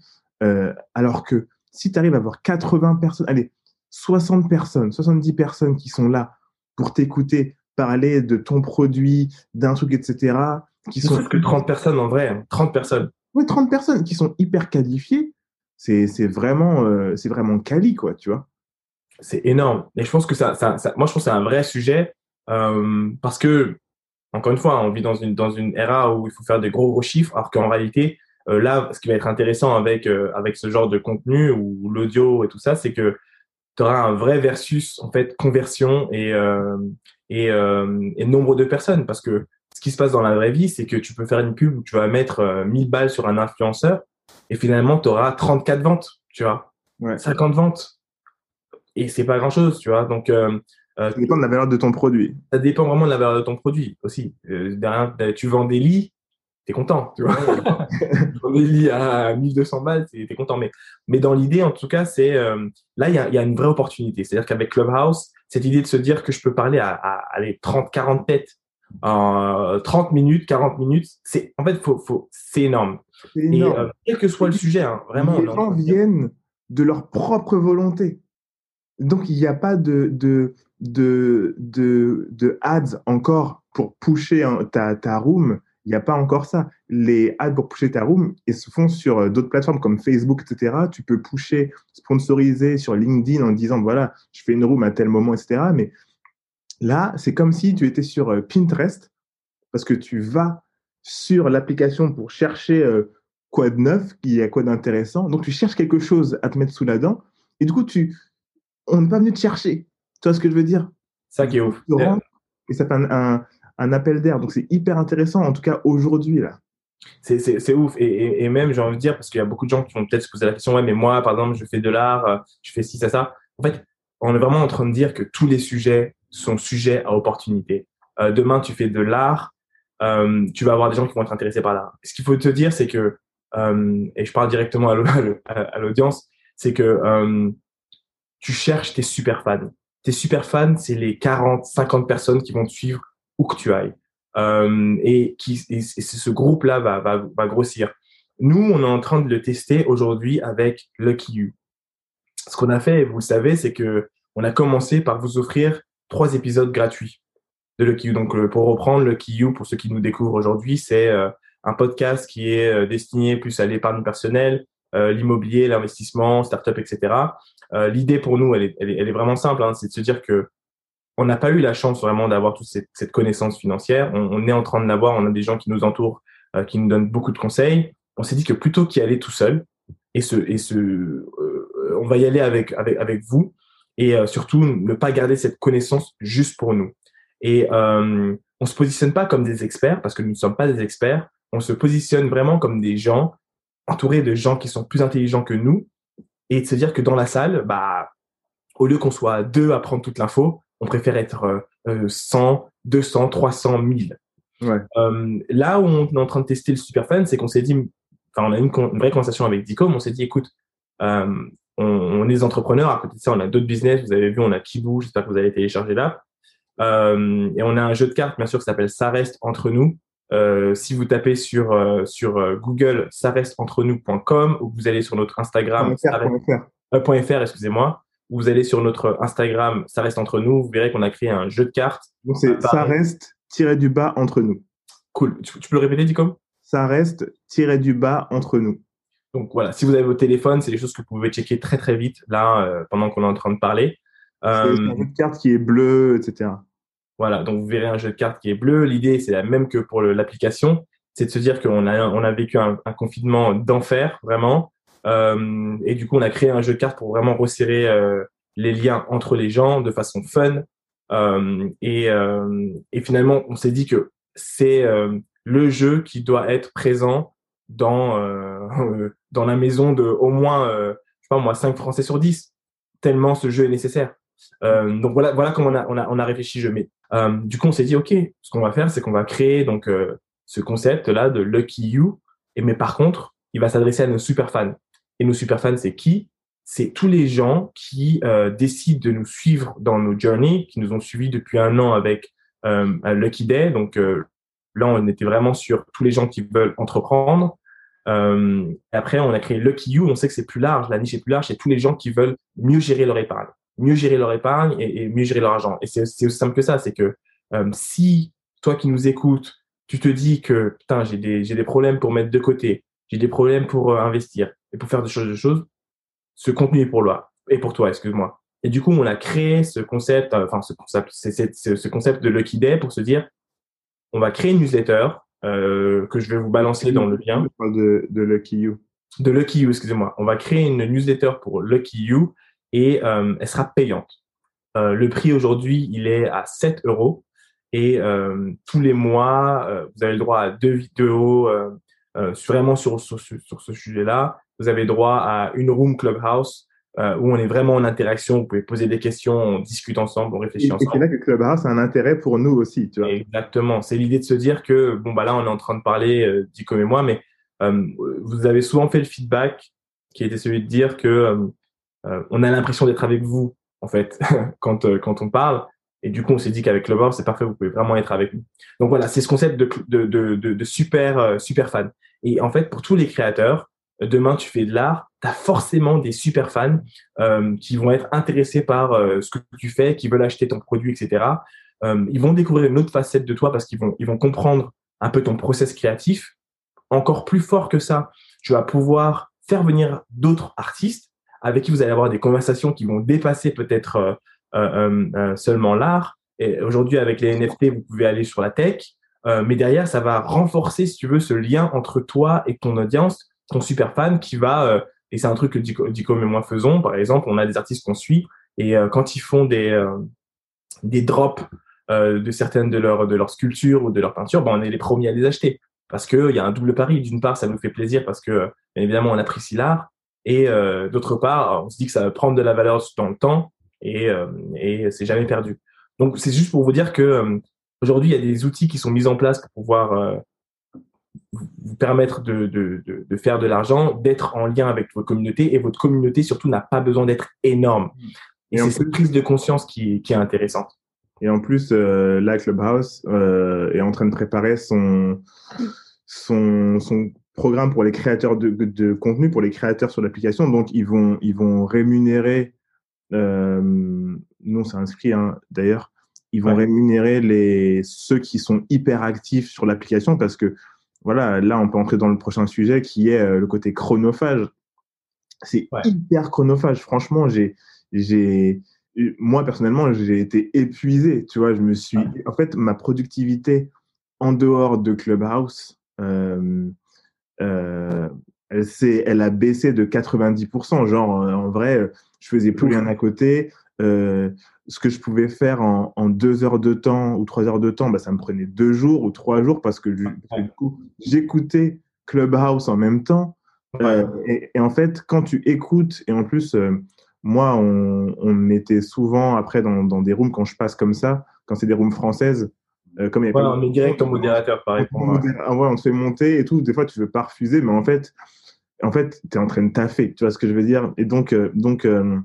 alors que si tu arrives à avoir 80 personnes, allez, 60 personnes, 70 personnes qui sont là pour t'écouter parler de ton produit, d'un truc, etc. Qui sont que 30 personnes en vrai, 30 hein. personnes. Oui, 30 personnes qui sont hyper qualifiées. C'est vraiment, euh, c'est vraiment quali, quoi, tu vois. C'est énorme. Et je pense que ça, ça, moi, je pense que c'est un vrai sujet euh, parce que, encore une fois, on vit dans une, dans une era où il faut faire des gros, gros chiffres, alors qu'en réalité, euh, là, ce qui va être intéressant avec, euh, avec ce genre de contenu ou l'audio et tout ça, c'est que tu auras un vrai versus en fait conversion et et, et, nombre de personnes parce que ce qui se passe dans la vraie vie c'est que tu peux faire une pub où tu vas mettre 1000 euh, balles sur un influenceur et finalement tu auras 34 ventes tu vois ouais. 50 ventes et c'est pas grand chose tu vois donc euh, ça dépend de la valeur de ton produit ça dépend vraiment de la valeur de ton produit aussi derrière tu vends des lits t'es content, tu vois. On est lié à 1200 balles, t'es content. Mais, mais dans l'idée, en tout cas, c'est euh, là, il y a, y a, une vraie opportunité. C'est-à-dire qu'avec Clubhouse, cette idée de se dire que je peux parler à, à, 30, 40 têtes en 30 minutes, 40 minutes, c'est en fait, faut, faut, c'est énorme. énorme. Et euh, quel que soit le sujet, hein, vraiment. Les gens viennent de leur propre volonté. Donc, il n'y a pas de, de, de, de, de ads encore pour pusher ta, ta room il n'y a pas encore ça. Les ads pour pusher ta room se font sur euh, d'autres plateformes comme Facebook, etc. Tu peux pusher, sponsoriser sur LinkedIn en disant voilà, je fais une room à tel moment, etc. Mais là, c'est comme si tu étais sur euh, Pinterest parce que tu vas sur l'application pour chercher euh, quoi de neuf, il y a quoi d'intéressant. Donc tu cherches quelque chose à te mettre sous la dent et du coup tu, on n'est pas venu te chercher. Tu vois ce que je veux dire? Ça qui est ouf. Et ça fait un un appel d'air. Donc c'est hyper intéressant, en tout cas aujourd'hui là. C'est ouf. Et, et, même, j'ai envie de dire, parce qu'il y a beaucoup de gens qui vont peut-être se poser la question, ouais, mais moi, par exemple, je fais de l'art, euh, je fais ci, ça, ça. En fait, on est vraiment en train de dire que tous les sujets sont sujets à opportunité. Euh, demain, tu fais de l'art, euh, tu vas avoir des gens qui vont être intéressés par l'art. Ce qu'il faut te dire, c'est que, euh, et je parle directement à [laughs] l'audience, c'est que tu cherches tes super fans. Tes super fans, c'est les 40, 50 personnes qui vont te suivre où que tu ailles. Euh, et, ce groupe-là va, va, va grossir. Nous, on est en train de le tester aujourd'hui avec Lucky You. Ce qu'on a fait, vous le savez, c'est que on a commencé par vous offrir trois épisodes gratuits de Lucky You. Donc, euh, pour reprendre Lucky You, pour ceux qui nous découvrent aujourd'hui, c'est euh, un podcast qui est destiné plus à l'épargne personnelle, l'immobilier, l'investissement, startup, etc. L'idée pour nous, elle est, vraiment simple, hein, c'est de se dire que on n'a pas eu la chance vraiment d'avoir toute cette, connaissance financière. On, on, est en train de l'avoir. On a des gens qui nous entourent, euh, qui nous donnent beaucoup de conseils. On s'est dit que plutôt qu'y aller tout seul, et euh, on va y aller avec vous, et euh, surtout ne pas garder cette connaissance juste pour nous. Et euh, on se positionne pas comme des experts parce que nous ne sommes pas des experts. On se positionne vraiment comme des gens entourés de gens qui sont plus intelligents que nous, et de se dire que dans la salle, bah au lieu qu'on soit deux à prendre toute l'info, on préfère être 100, 200, 300, 1000. Ouais. Euh, là où on est en train de tester le super fan, c'est qu'on s'est dit, enfin, on a une, une, vraie conversation avec Dicom, on s'est dit, écoute, euh, on, on, est des entrepreneurs, à côté de ça, on a d'autres business, vous avez vu, on a Kibou, j'espère que vous allez télécharger là. Euh, et on a un jeu de cartes, bien sûr, qui s'appelle Ça reste entre nous. Euh, si vous tapez sur euh, sur euh, Google ça reste entre nous.com ou vous allez sur notre Instagram .fr, .fr excusez-moi vous allez sur notre Instagram, ça reste entre nous, vous verrez qu'on a créé un jeu de cartes. Donc c'est ça reste tiré du bas entre nous. Cool. Tu, peux le répéter, Dicom Ça reste tiré du bas entre nous. Donc voilà, si vous avez votre téléphone, c'est des choses que vous pouvez checker très très vite là pendant qu'on est en train de parler. C'est un jeu de cartes qui est bleu, etc. Voilà, donc vous verrez un jeu de cartes qui est bleu. L'idée, c'est la même que pour l'application, c'est de se dire qu'on a on a vécu un, confinement d'enfer vraiment. Euh, et du coup, on a créé un jeu de cartes pour vraiment resserrer euh, les liens entre les gens de façon fun. Euh, et, et finalement, on s'est dit que c'est le jeu qui doit être présent dans [laughs] dans la maison de au moins je sais pas moi 5 Français sur 10 tellement ce jeu est nécessaire. Euh, donc voilà voilà comment on a on a on a réfléchi je mets euh, du coup on s'est dit ok ce qu'on va faire c'est qu'on va créer donc euh, ce concept là de Lucky You et mais par contre il va s'adresser à nos super fans et nos super fans, c'est qui? C'est tous les gens qui euh, décident de nous suivre dans nos journeys, qui nous ont suivis depuis un an avec euh, Lucky Day. Donc euh, là, on était vraiment sur tous les gens qui veulent entreprendre. Euh, après, on a créé Lucky You. On sait que c'est plus large, la niche est plus large. C'est tous les gens qui veulent mieux gérer leur épargne, mieux gérer leur épargne et, et mieux gérer leur argent. Et c'est aussi simple que ça. C'est que euh, si toi qui nous écoutes, tu te dis que putain, j'ai des j'ai des problèmes pour mettre de côté, j'ai des problèmes pour euh, investir et pour faire des choses, de choses, ce contenu est pour toi, et pour toi, excuse-moi. Et du coup, on a créé ce concept, euh, enfin ce concept, c'est ce concept de Lucky Day pour se dire, on va créer une newsletter euh, que je vais vous balancer dans le lien. De, de Lucky You. De Lucky You, excusez-moi. On va créer une newsletter pour Lucky You et euh, elle sera payante. Euh, le prix aujourd'hui, il est à 7 euros et euh, tous les mois, euh, vous avez le droit à deux vidéos euh, vraiment sur, sur, sur ce sujet-là. Vous avez droit à une room clubhouse euh, où on est vraiment en interaction. Vous pouvez poser des questions, on discute ensemble, on réfléchit ensemble. Et c'est là que Clubhouse a un intérêt pour nous aussi, tu vois. Exactement. C'est l'idée de se dire que bon bah là on est en train de parler euh, Dico et moi, mais euh, vous avez souvent fait le feedback qui était celui de dire que on a l'impression d'être avec vous en fait [laughs] quand euh, quand on parle. Et du coup, on s'est dit qu'avec Clubhouse, c'est parfait, vous pouvez vraiment être avec nous. Donc voilà, c'est ce concept de, de, de, de, de super, super fan. Et en fait, pour tous les créateurs, demain tu fais de l'art, tu as forcément des super fans euh, qui vont être intéressés par euh, ce que tu fais, qui veulent acheter ton produit, etc. Euh, ils vont découvrir une autre facette de toi parce qu'ils vont, ils vont comprendre un peu ton process créatif. Encore plus fort que ça, tu vas pouvoir faire venir d'autres artistes avec qui vous allez avoir des conversations qui vont dépasser peut-être euh, euh, euh, seulement l'art. Et aujourd'hui, avec les NFT, vous pouvez aller sur la tech, mais derrière, ça va renforcer, si tu veux, ce lien entre toi et ton audience, ton super fan qui va, et c'est un truc que Dicom et moi faisons, par exemple, on a des artistes qu'on suit, et quand ils font des, des drops de certaines de leurs de leurs sculptures ou de leurs peintures, ben, on est les premiers à les acheter parce qu'il y a un double pari. D'une part, ça nous fait plaisir parce que, évidemment, on apprécie l'art. Et euh, d'autre part, on se dit que ça va prendre de la valeur dans le temps et, euh, et c'est jamais perdu. Donc, c'est juste pour vous dire que euh, aujourd'hui, il y a des outils qui sont mis en place pour pouvoir vous permettre de, de, de, de faire de l'argent, d'être en lien avec votre communauté. Et votre communauté, surtout, n'a pas besoin d'être énorme. Et, et c'est cette prise de conscience qui, qui est intéressante. Et en plus, là, Clubhouse est en train de préparer son, son, son programme pour les créateurs de, de contenu, pour les créateurs sur l'application. Donc, ils vont, ils vont rémunérer, euh, nous, c'est inscrit hein, d'ailleurs, ils vont ouais. rémunérer les, ceux qui sont hyper actifs sur l'application parce que, voilà, là, on peut entrer dans le prochain sujet qui est euh, le côté chronophage. C'est ouais. hyper chronophage. Franchement, j'ai, j'ai, moi personnellement, j'ai été épuisé. Tu vois, je me suis. En fait, ma productivité en dehors de Clubhouse, euh, euh, elle, elle a baissé de 90%. Genre, en vrai, je faisais plus rien à côté. Euh, ce que je pouvais faire en, en, deux heures de temps ou trois heures de temps, bah, ça me prenait deux jours ou trois jours parce que, du coup, j'écoutais Clubhouse en même temps. Euh, et, et, en fait, quand tu écoutes, et en plus, euh, moi, on, on, était souvent après dans, dans, des rooms quand je passe comme ça, quand c'est des rooms françaises. Euh, comme il y ouais, on met direct en modérateur, pareil. On, ouais. ouais, on te fait monter et tout. Des fois, tu veux pas refuser, mais en fait, en fait, tu es en train de taffer. Tu vois ce que je veux dire? Et donc, euh, donc euh,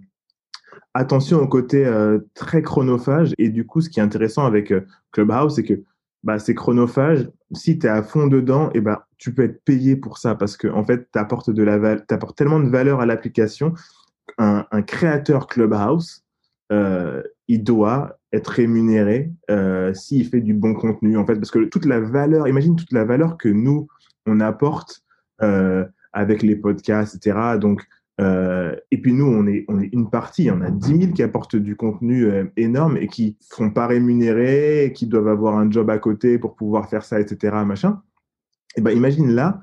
attention au côté euh, très chronophage. Et du coup, ce qui est intéressant avec Clubhouse, c'est que bah, c'est chronophage. Si tu es à fond dedans, et bah, tu peux être payé pour ça parce que en fait, tu apportes, de la apportes tellement de valeur à l'application un, un, créateur Clubhouse, il doit être rémunéré euh, s'il fait du bon contenu, en fait, parce que toute la valeur, imagine toute la valeur que nous, on apporte euh, avec les podcasts, etc. Donc, euh, et puis nous, on est, on est une partie, on a 10 000 qui apportent du contenu énorme et qui ne sont pas rémunérés, qui doivent avoir un job à côté pour pouvoir faire ça, etc. Machin. Et ben, imagine là,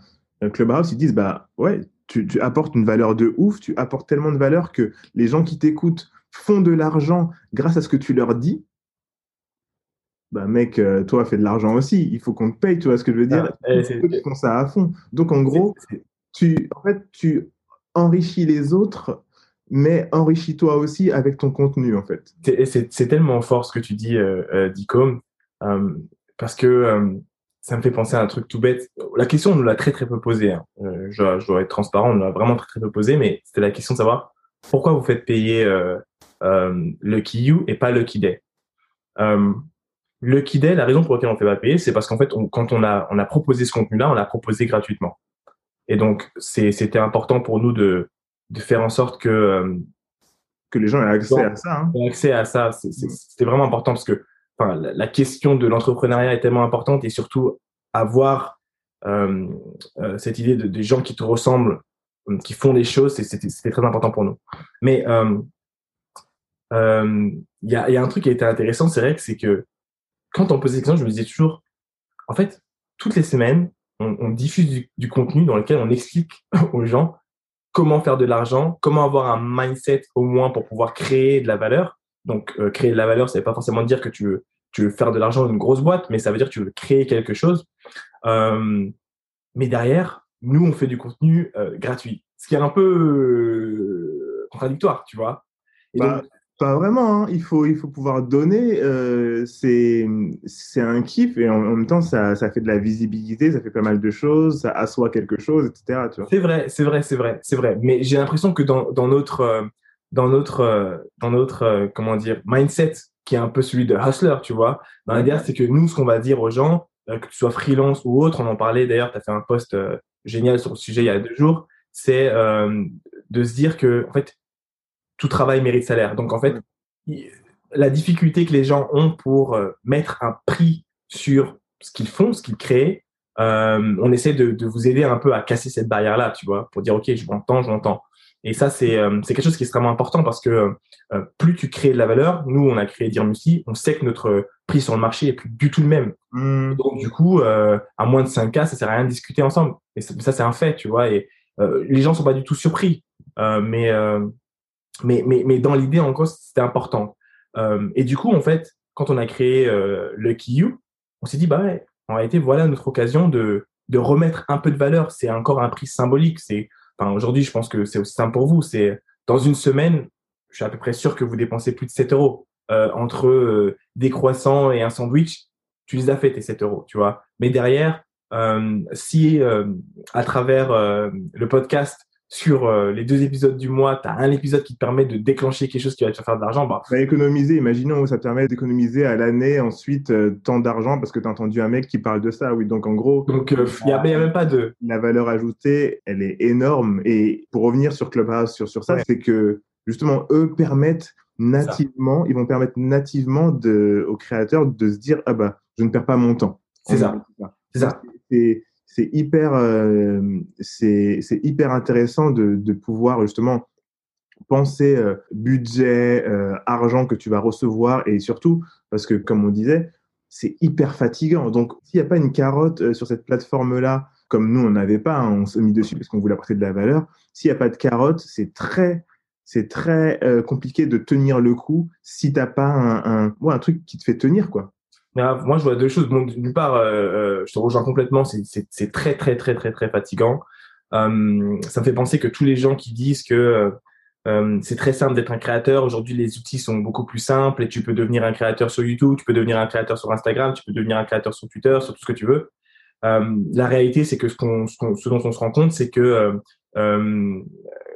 Clubhouse, ils disent, bah ouais, tu, apportes une valeur de ouf, tu apportes tellement de valeur que les gens qui t'écoutent font de l'argent grâce à ce que tu leur dis. Bah mec, euh, toi, fais de l'argent aussi. Il faut qu'on te paye, tu vois ce que je veux dire? ah, Ils font ça à fond. Donc en gros, tu, en fait, tu enrichis les autres, mais enrichis-toi aussi avec ton contenu, en fait. C'est tellement fort ce que tu dis, euh, euh, Dicom, euh, parce que ça me fait penser à un truc tout bête. La question, on nous l'a très très peu posée. Hein. Euh, je, je, dois être transparent, on nous l'a vraiment très très peu posée, mais c'était la question de savoir pourquoi vous faites payer euh, euh, Lucky You et pas Lucky Day? Euh, Lucky Day, la raison pour laquelle on ne fait pas payer, c'est parce qu'en fait, on, quand on a, on a proposé ce contenu-là, on l'a proposé gratuitement. Et donc, c'était important pour nous de, de faire en sorte que euh, que les gens aient accès à ça. Hein. Accès à ça, c'était vraiment important parce que enfin, la, la question de l'entrepreneuriat est tellement importante et surtout avoir euh, euh, cette idée de, des gens qui te ressemblent, qui font les choses, c'était très important pour nous. Mais euh, euh, il y, a, un truc qui a été intéressant, c'est vrai que c'est que quand on posait des questions, je me disais toujours, en fait, toutes les semaines, on, diffuse du, contenu dans lequel on explique [laughs] aux gens comment faire de l'argent, comment avoir un mindset au moins pour pouvoir créer de la valeur. Donc, euh, créer de la valeur, ça veut pas forcément dire que tu veux, faire de l'argent dans une grosse boîte, mais ça veut dire que tu veux créer quelque chose. Mais derrière, nous, on fait du contenu euh, gratuit, ce qui est un peu euh, contradictoire, tu vois. Et bah, donc, pas vraiment. Hein. Il faut il faut pouvoir donner. Euh, c'est un kiff et en, en, même temps ça ça fait de la visibilité, ça fait pas mal de choses, ça assoit quelque chose, etc. C'est vrai, c'est vrai, c'est vrai, c'est vrai. Mais j'ai l'impression que dans dans notre euh, dans notre dans notre comment dire mindset qui est un peu celui de hustler, tu vois. Dans l'idée c'est que nous ce qu'on va dire aux gens, que tu sois freelance ou autre, on en parlait d'ailleurs. Tu as fait un post génial sur le sujet il y a deux jours. C'est de se dire que en fait tout travail mérite salaire. Donc en fait, la difficulté que les gens ont pour euh, mettre un prix sur ce qu'ils font, ce qu'ils créent, euh, on essaie de, de, vous aider un peu à casser cette barrière-là, tu vois, pour dire, OK, je m'entends, je m'entends. Et ça, c'est euh, quelque chose qui est extrêmement important parce que euh, plus tu crées de la valeur, nous, on a créé Dirmusi, on sait que notre prix sur le marché est plus du tout le même. Hmm. Donc, du coup, euh, à moins de 5K, ça sert à rien de discuter ensemble. Et ça, ça c'est un fait, tu vois. Et les gens sont pas du tout surpris. mais, mais, mais, mais dans l'idée, en cause, c'était important. et du coup, en fait, quand on a créé Lucky You, on s'est dit, bah ouais, en réalité, voilà notre occasion de, de remettre un peu de valeur. C'est encore un prix symbolique. C'est Aujourd'hui, je pense que c'est aussi simple pour vous. C'est dans une semaine, je suis à peu près sûr que vous dépensez plus de 7 euros euh, entre euh, des croissants et un sandwich. Tu les as fait tes 7 euros, tu vois. Mais derrière, euh, si euh, à travers euh, le podcast, sur euh, les deux épisodes du mois, tu as un épisode qui te permet de déclencher quelque chose qui va te faire de l'argent. Bah, bah, économiser, imaginons, ça te permet d'économiser à l'année ensuite euh, tant d'argent parce que tu as entendu un mec qui parle de ça. Oui, donc en gros. Donc il euh, n'y a, même pas de. La valeur ajoutée, elle est énorme. Et pour revenir sur Clubhouse, sur, sur ça, c'est que justement, eux permettent nativement, ils vont permettre nativement de, aux créateurs de se dire Ah bah, je ne perds pas mon temps. C'est ça. C'est ça c'est hyper, euh, c'est hyper intéressant de, de, pouvoir justement penser euh, budget, euh, argent que tu vas recevoir et surtout parce que comme on disait, c'est hyper fatigant. Donc s'il n'y a pas une carotte sur cette plateforme là, comme nous on n'avait pas, hein, on s'est mis dessus parce qu'on voulait apporter de la valeur. S'il n'y a pas de carotte, c'est très c'est très compliqué de tenir le coup si t'as pas un, un truc qui te fait tenir quoi moi, je vois deux choses. D'une part, euh, euh, je te rejoins complètement. C'est très, très, très, très, très fatigant. Euh, ça me fait penser que tous les gens qui disent que euh, c'est très simple d'être un créateur. Aujourd'hui, les outils sont beaucoup plus simples et tu peux devenir un créateur sur YouTube, tu peux devenir un créateur sur Instagram, tu peux devenir un créateur sur Twitter, sur tout ce que tu veux. Euh, la réalité, c'est que ce, dont on se rend compte, c'est que euh,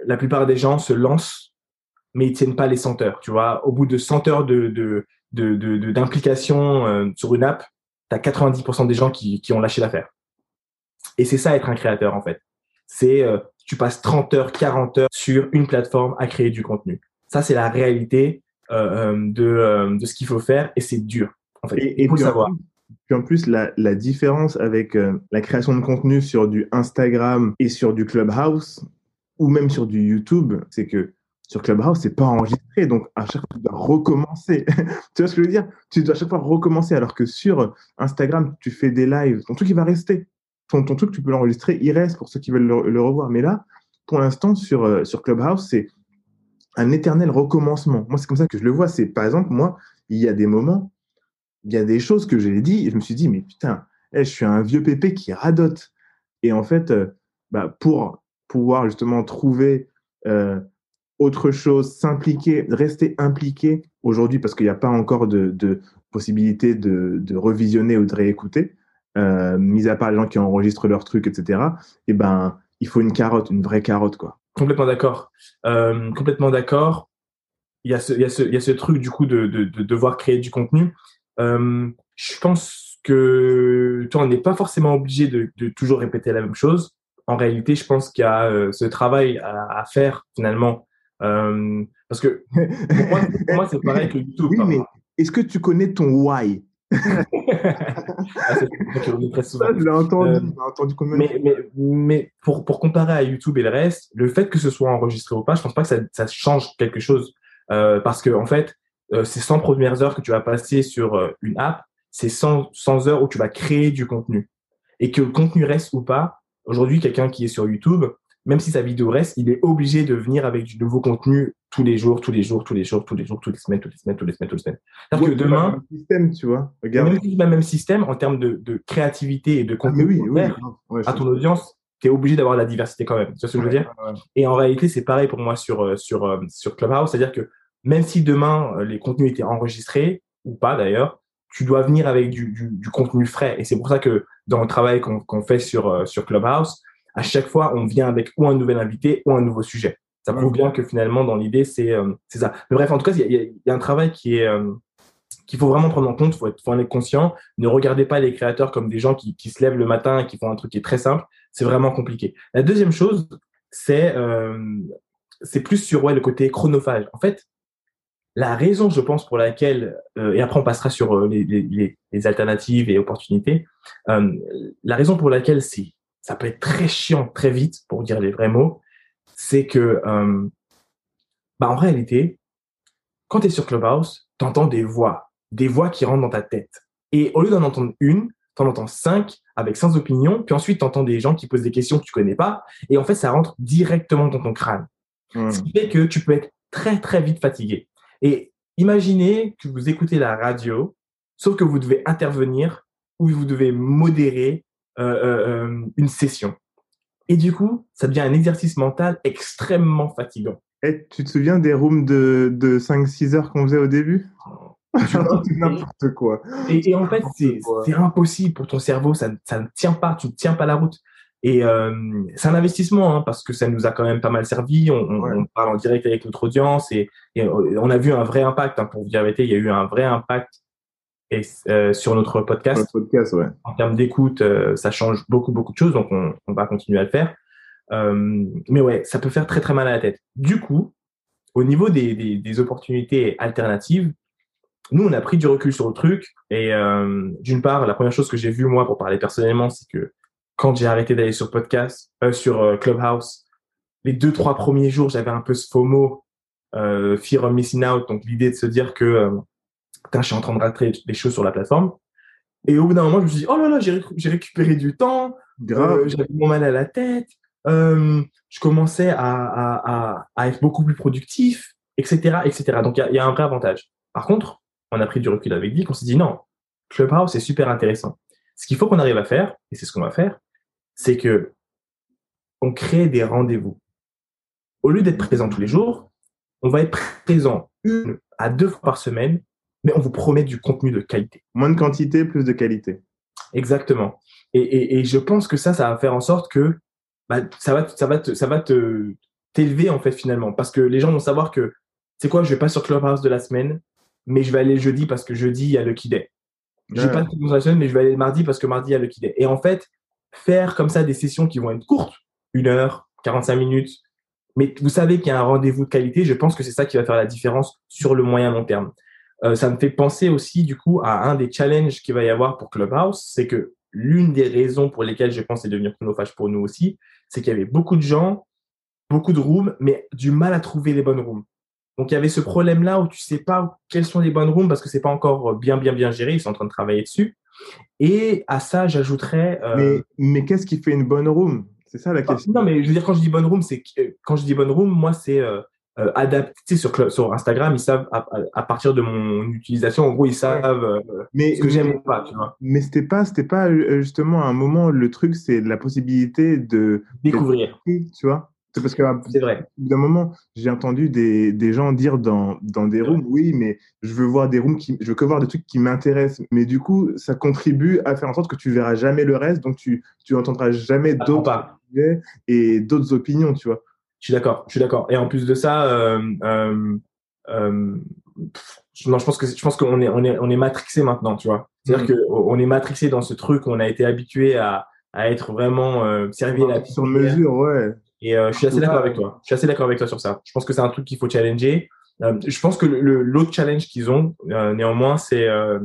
la plupart des gens se lancent, mais ils tiennent pas les 100 heures. Tu vois, au bout de 100 heures de, d'implication de, euh, sur une app, tu as 90% des gens qui, qui ont lâché l'affaire. Et c'est ça être un créateur en fait. C'est euh, tu passes 30 heures, 40 heures sur une plateforme à créer du contenu. Ça c'est la réalité euh, euh de, euh, de ce qu'il faut faire et c'est dur en fait. Et, il faut le savoir. Puis en plus, la, la différence avec la création de contenu sur du Instagram et sur du Clubhouse ou même sur du YouTube, c'est que sur Clubhouse, c'est pas enregistré, donc à chaque fois, tu dois recommencer. [laughs] tu vois ce que je veux dire? Tu dois à chaque fois recommencer, alors que sur Instagram, tu fais des lives, ton truc, il va rester. Ton, truc, tu peux l'enregistrer, il reste pour ceux qui veulent le, revoir. Mais là, pour l'instant, sur, euh, sur Clubhouse, c'est un éternel recommencement. Moi, c'est comme ça que je le vois. C'est, par exemple, moi, il y a des moments, il y a des choses que j'ai dit, et je me suis dit, mais putain, eh, je suis un vieux pépé qui radote. Et en fait, euh, bah, pour pouvoir justement trouver euh, autre chose, s'impliquer, rester impliqué aujourd'hui parce qu'il n'y a pas encore de, possibilité de, revisionner ou de réécouter, euh, mis à part les gens qui enregistrent leurs trucs, etc. Et eh ben, il faut une carotte, une vraie carotte, quoi. Complètement d'accord. Euh, complètement d'accord. Il y a ce, truc du coup de, de, de devoir créer du contenu. Euh, je pense que toi, on n'est pas forcément obligé de, toujours répéter la même chose. En réalité, je pense qu'il y a ce travail à faire finalement euh, parce que pour moi, c'est pareil que YouTube. Oui, mais est-ce que tu connais ton why? [laughs] Ah, [laughs] je l'ai entendu, euh, entendu mais, mais, mais, pour, pour comparer à YouTube et le reste, le fait que ce soit enregistré ou pas, je pense pas que ça, ça change quelque chose. Euh, parce que, en fait, euh, ces 100 premières heures que tu vas passer sur euh, une app, c'est 100, 100 heures où tu vas créer du contenu. Et que le contenu reste ou pas, aujourd'hui, quelqu'un qui est sur YouTube, même si sa vidéo reste, il est obligé de venir avec du nouveau contenu tous les jours, tous les jours, tous les jours, tous les jours, toutes les semaines, toutes les semaines, toutes les semaines, toutes les semaines. cest que demain, même système, tu vois. Regarde. Même, même système en termes de, de créativité et de ah, contenu oui, oui, à ton audience, tu es obligé d'avoir de la diversité quand même. Tu vois ce que je veux dire Et en réalité, c'est pareil pour moi sur euh, sur euh, sur Clubhouse, c'est-à-dire que même si demain euh, les contenus étaient enregistrés ou pas d'ailleurs, tu dois venir avec du, du, du contenu frais. Et c'est pour ça que dans le travail qu'on qu'on fait sur sur Clubhouse, à chaque fois, on vient avec ou un nouvel invité ou un nouveau sujet. Ça prouve bien que finalement, dans l'idée, c'est euh, ça. Mais bref, en tout cas, il y, y a, un travail qui est euh, qu'il faut vraiment prendre en compte. Il faut, faut, en être conscient. Ne regardez pas les créateurs comme des gens qui, qui se lèvent le matin et qui font un truc qui est très simple. C'est vraiment compliqué. La deuxième chose, c'est euh, c'est plus sur ouais, le côté chronophage. En fait, la raison, je pense, pour laquelle, euh, et après on passera sur euh, les, les, les, alternatives et opportunités, euh, la raison pour laquelle c'est, ça peut être très chiant très vite, pour dire les vrais mots, c'est que, bah, en réalité, quand tu es sur Clubhouse, tu entends des voix, des voix qui rentrent dans ta tête. Et au lieu d'en entendre une, tu en entends cinq avec cinq opinions, puis ensuite tu entends des gens qui posent des questions que tu connais pas, et en fait, ça rentre directement dans ton crâne. Mmh. Ce qui fait que tu peux être très, très vite fatigué. Et imaginez que vous écoutez la radio, sauf que vous devez intervenir ou vous devez modérer euh, euh, euh, une session. Et du coup, ça devient un exercice mental extrêmement fatigant. Et tu te souviens des rooms de, de 5-6 heures qu'on faisait au début? [laughs] N'importe quoi. Et, en fait, c'est impossible pour ton cerveau, ça, ça ne tient pas, tu ne tiens pas la route. Et euh, c'est un investissement hein, parce que ça nous a quand même pas mal servi. On, on, parle en direct avec notre audience et, et, on a vu un vrai impact. Hein, pour vous dire la vérité, il y a eu un vrai impact et, euh, sur notre podcast. podcast ouais. En termes d'écoute, euh, ça change beaucoup beaucoup de choses. Donc on, on va continuer à le faire. Euh, mais ouais, ça peut faire très très mal à la tête. Du coup, au niveau des, des, des opportunités alternatives, nous on a pris du recul sur le truc. Et d'une part, la première chose que j'ai vue moi pour parler personnellement, c'est que quand j'ai arrêté d'aller sur podcast, sur Clubhouse, les deux trois premiers jours, j'avais un peu ce FOMO, fear of missing out, donc l'idée de se dire que euh, je suis en train de rater des choses sur la plateforme. Et au bout d'un moment, je me suis dit oh là là, j'ai récupéré du temps, Grave. j'avais mon mal à la tête, je commençais à, à, à, à, être beaucoup plus productif, etc., etc. Donc il y, y a, un vrai avantage. Par contre, on a pris du recul avec Dick, on s'est dit non, Clubhouse est super intéressant. Ce qu'il faut qu'on arrive à faire, et c'est ce qu'on va faire, c'est que on crée des rendez-vous. Au lieu d'être présent tous les jours, on va être présent une à deux fois par semaine, mais on vous promet du contenu de qualité. Moins de quantité, plus de qualité. Exactement. Et, et, et je pense que ça, ça va faire en sorte que bah, ça va, ça va, te, ça va te t'élever en fait finalement, parce que les gens vont savoir que c'est quoi, je vais pas sur Clubhouse de la semaine, mais je vais aller le jeudi parce que jeudi il y a le Day. J'ai ouais. pas de semaine, mais je vais aller le mardi parce que mardi il y a le Day. Et en fait, faire comme ça des sessions qui vont être courtes, une heure, 45 minutes, mais vous savez qu'il y a un rendez-vous de qualité, je pense que c'est ça qui va faire la différence sur le moyen long terme. Euh, ça me fait penser aussi du coup à un des challenges qu'il va y avoir pour Clubhouse, c'est que l'une des raisons pour lesquelles je pense c'est devenir chronophage pour nous aussi, c'est qu'il y avait beaucoup de gens, beaucoup de rooms, mais du mal à trouver les bonnes rooms. Donc il y avait ce problème-là où tu sais pas quelles sont les bonnes rooms parce que c'est pas encore bien bien bien géré, ils sont en train de travailler dessus. Et à ça, j'ajouterais. Euh... Mais, mais qu'est-ce qui fait une bonne room? C'est ça la question. Non, mais je veux dire, quand je dis bonne room, c'est quand je dis bonne room, moi, c'est euh, euh, adapté sur, sur Instagram. Ils savent, à, à, partir de mon utilisation, en gros, ils savent euh, mais, ce que j'aime ou pas. Tu vois. Mais c'était pas, c'était pas justement un moment, le truc, c'est la possibilité de découvrir. Tu vois c'est parce que c'est vrai. D'un moment, j'ai entendu des, des gens dire dans, dans des rooms, oui, mais je veux voir des rooms qui, je veux que voir des trucs qui m'intéressent. Mais du coup, ça contribue à faire en sorte que tu verras jamais le reste, donc tu, tu entendras jamais d'autres et d'autres opinions, tu vois. Je suis d'accord, je suis d'accord. Et en plus de ça, euh, euh, euh, non, je pense que je pense qu'on est on est on est matrixé maintenant, tu vois. C'est-à-dire mmh. que on est matrixé dans ce truc, on a été habitué à à être vraiment euh, servi à la sur mesure, ouais. Et euh, je suis assez d'accord avec toi. Je suis assez d'accord avec toi sur ça. Je pense que c'est un truc qu'il faut challenger. Euh, je pense que l'autre challenge qu'ils ont, euh, néanmoins, c'est euh,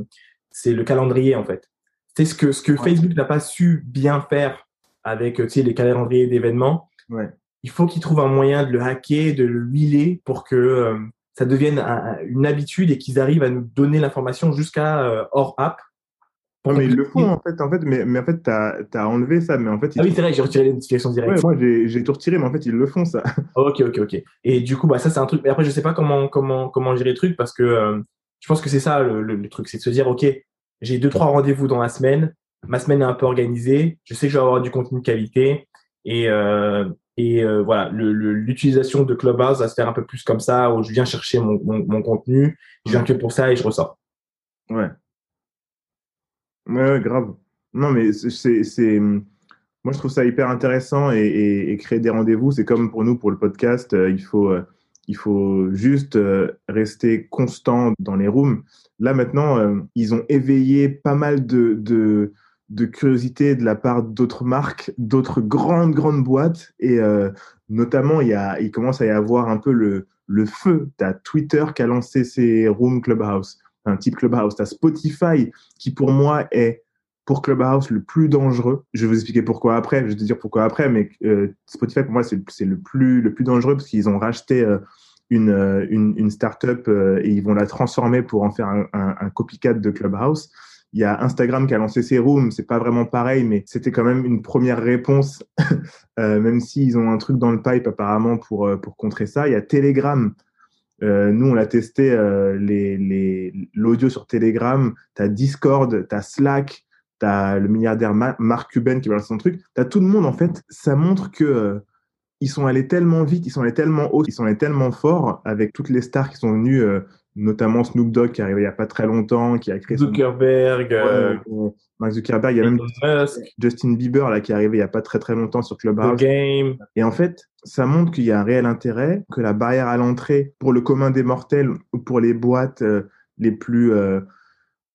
c'est le calendrier en fait. C'est ce que ce que ouais. Facebook n'a pas su bien faire avec tu sais les calendriers d'événements. Ouais. Il faut qu'ils trouvent un moyen de le hacker, de le huiler pour que euh, ça devienne un, une habitude et qu'ils arrivent à nous donner l'information jusqu'à hors app Ouais, mais ils le font en fait, en fait mais, mais en fait, tu as, enlevé ça. Mais en fait, ah oui, c'est vrai, j'ai retiré les notifications directes. Ouais, moi, j'ai tout retiré, mais en fait, ils le font ça. [laughs] ok, ok, ok. Et du coup, bah, ça, c'est un truc. Mais après, je sais pas comment, comment, comment gérer le truc parce que euh, je pense que c'est ça le, le, le truc c'est de se dire, ok, j'ai deux, trois rendez-vous dans la semaine. Ma semaine est un peu organisée. Je sais que je vais avoir du contenu de qualité. Et, euh, et euh, voilà, l'utilisation de Clubhouse va se faire un peu plus comme ça, où je viens chercher mon, mon, mon contenu, je viens que pour ça et je ressors. Ouais. Ouais, grave. Non, mais c'est. Moi, je trouve ça hyper intéressant et, et, et créer des rendez-vous, c'est comme pour nous, pour le podcast, euh, il, faut, euh, il faut juste rester constant dans les rooms. Là, maintenant, ils ont éveillé pas mal de, de, de curiosité de la part d'autres marques, d'autres grandes, grandes boîtes. Et euh, notamment, il, y a, il commence à y avoir un peu le, le feu. Tu as Twitter qui a lancé ses rooms Clubhouse, un type Clubhouse. Tu as Spotify qui, pour moi, est pour Clubhouse le plus dangereux. Je vais vous expliquer pourquoi après. Je vais te dire pourquoi après, mais euh, Spotify, pour moi, c'est le plus, le plus dangereux parce qu'ils ont racheté euh, une, euh, une, une startup et ils vont la transformer pour en faire un, un, un copycat de Clubhouse. Il y a Instagram qui a lancé ses rooms, c'est pas vraiment pareil, mais c'était quand même une première réponse, [laughs] euh, même s'ils ont un truc dans le pipe apparemment pour, euh, pour contrer ça. Il y a Telegram. Euh, nous, on l'a testé, euh, l'audio sur Telegram. Tu as Discord, tu as Slack, tu as le milliardaire Mark Cuban qui va lancer son truc. Tu as tout le monde, en fait. Ça montre que ils sont allés tellement vite, ils sont allés tellement haut, ils sont allés tellement fort avec toutes les stars qui sont venues notamment Snoop Dogg qui est arrivé il n'y a pas très longtemps, qui a créé Zuckerberg, euh, Mark Zuckerberg, il y a même Justin Bieber là qui est arrivé il n'y a pas très très longtemps sur Clubhouse. Game. Et en fait, ça montre qu'il y a un réel intérêt, que la barrière à l'entrée pour le commun des mortels ou pour les boîtes euh, les plus euh,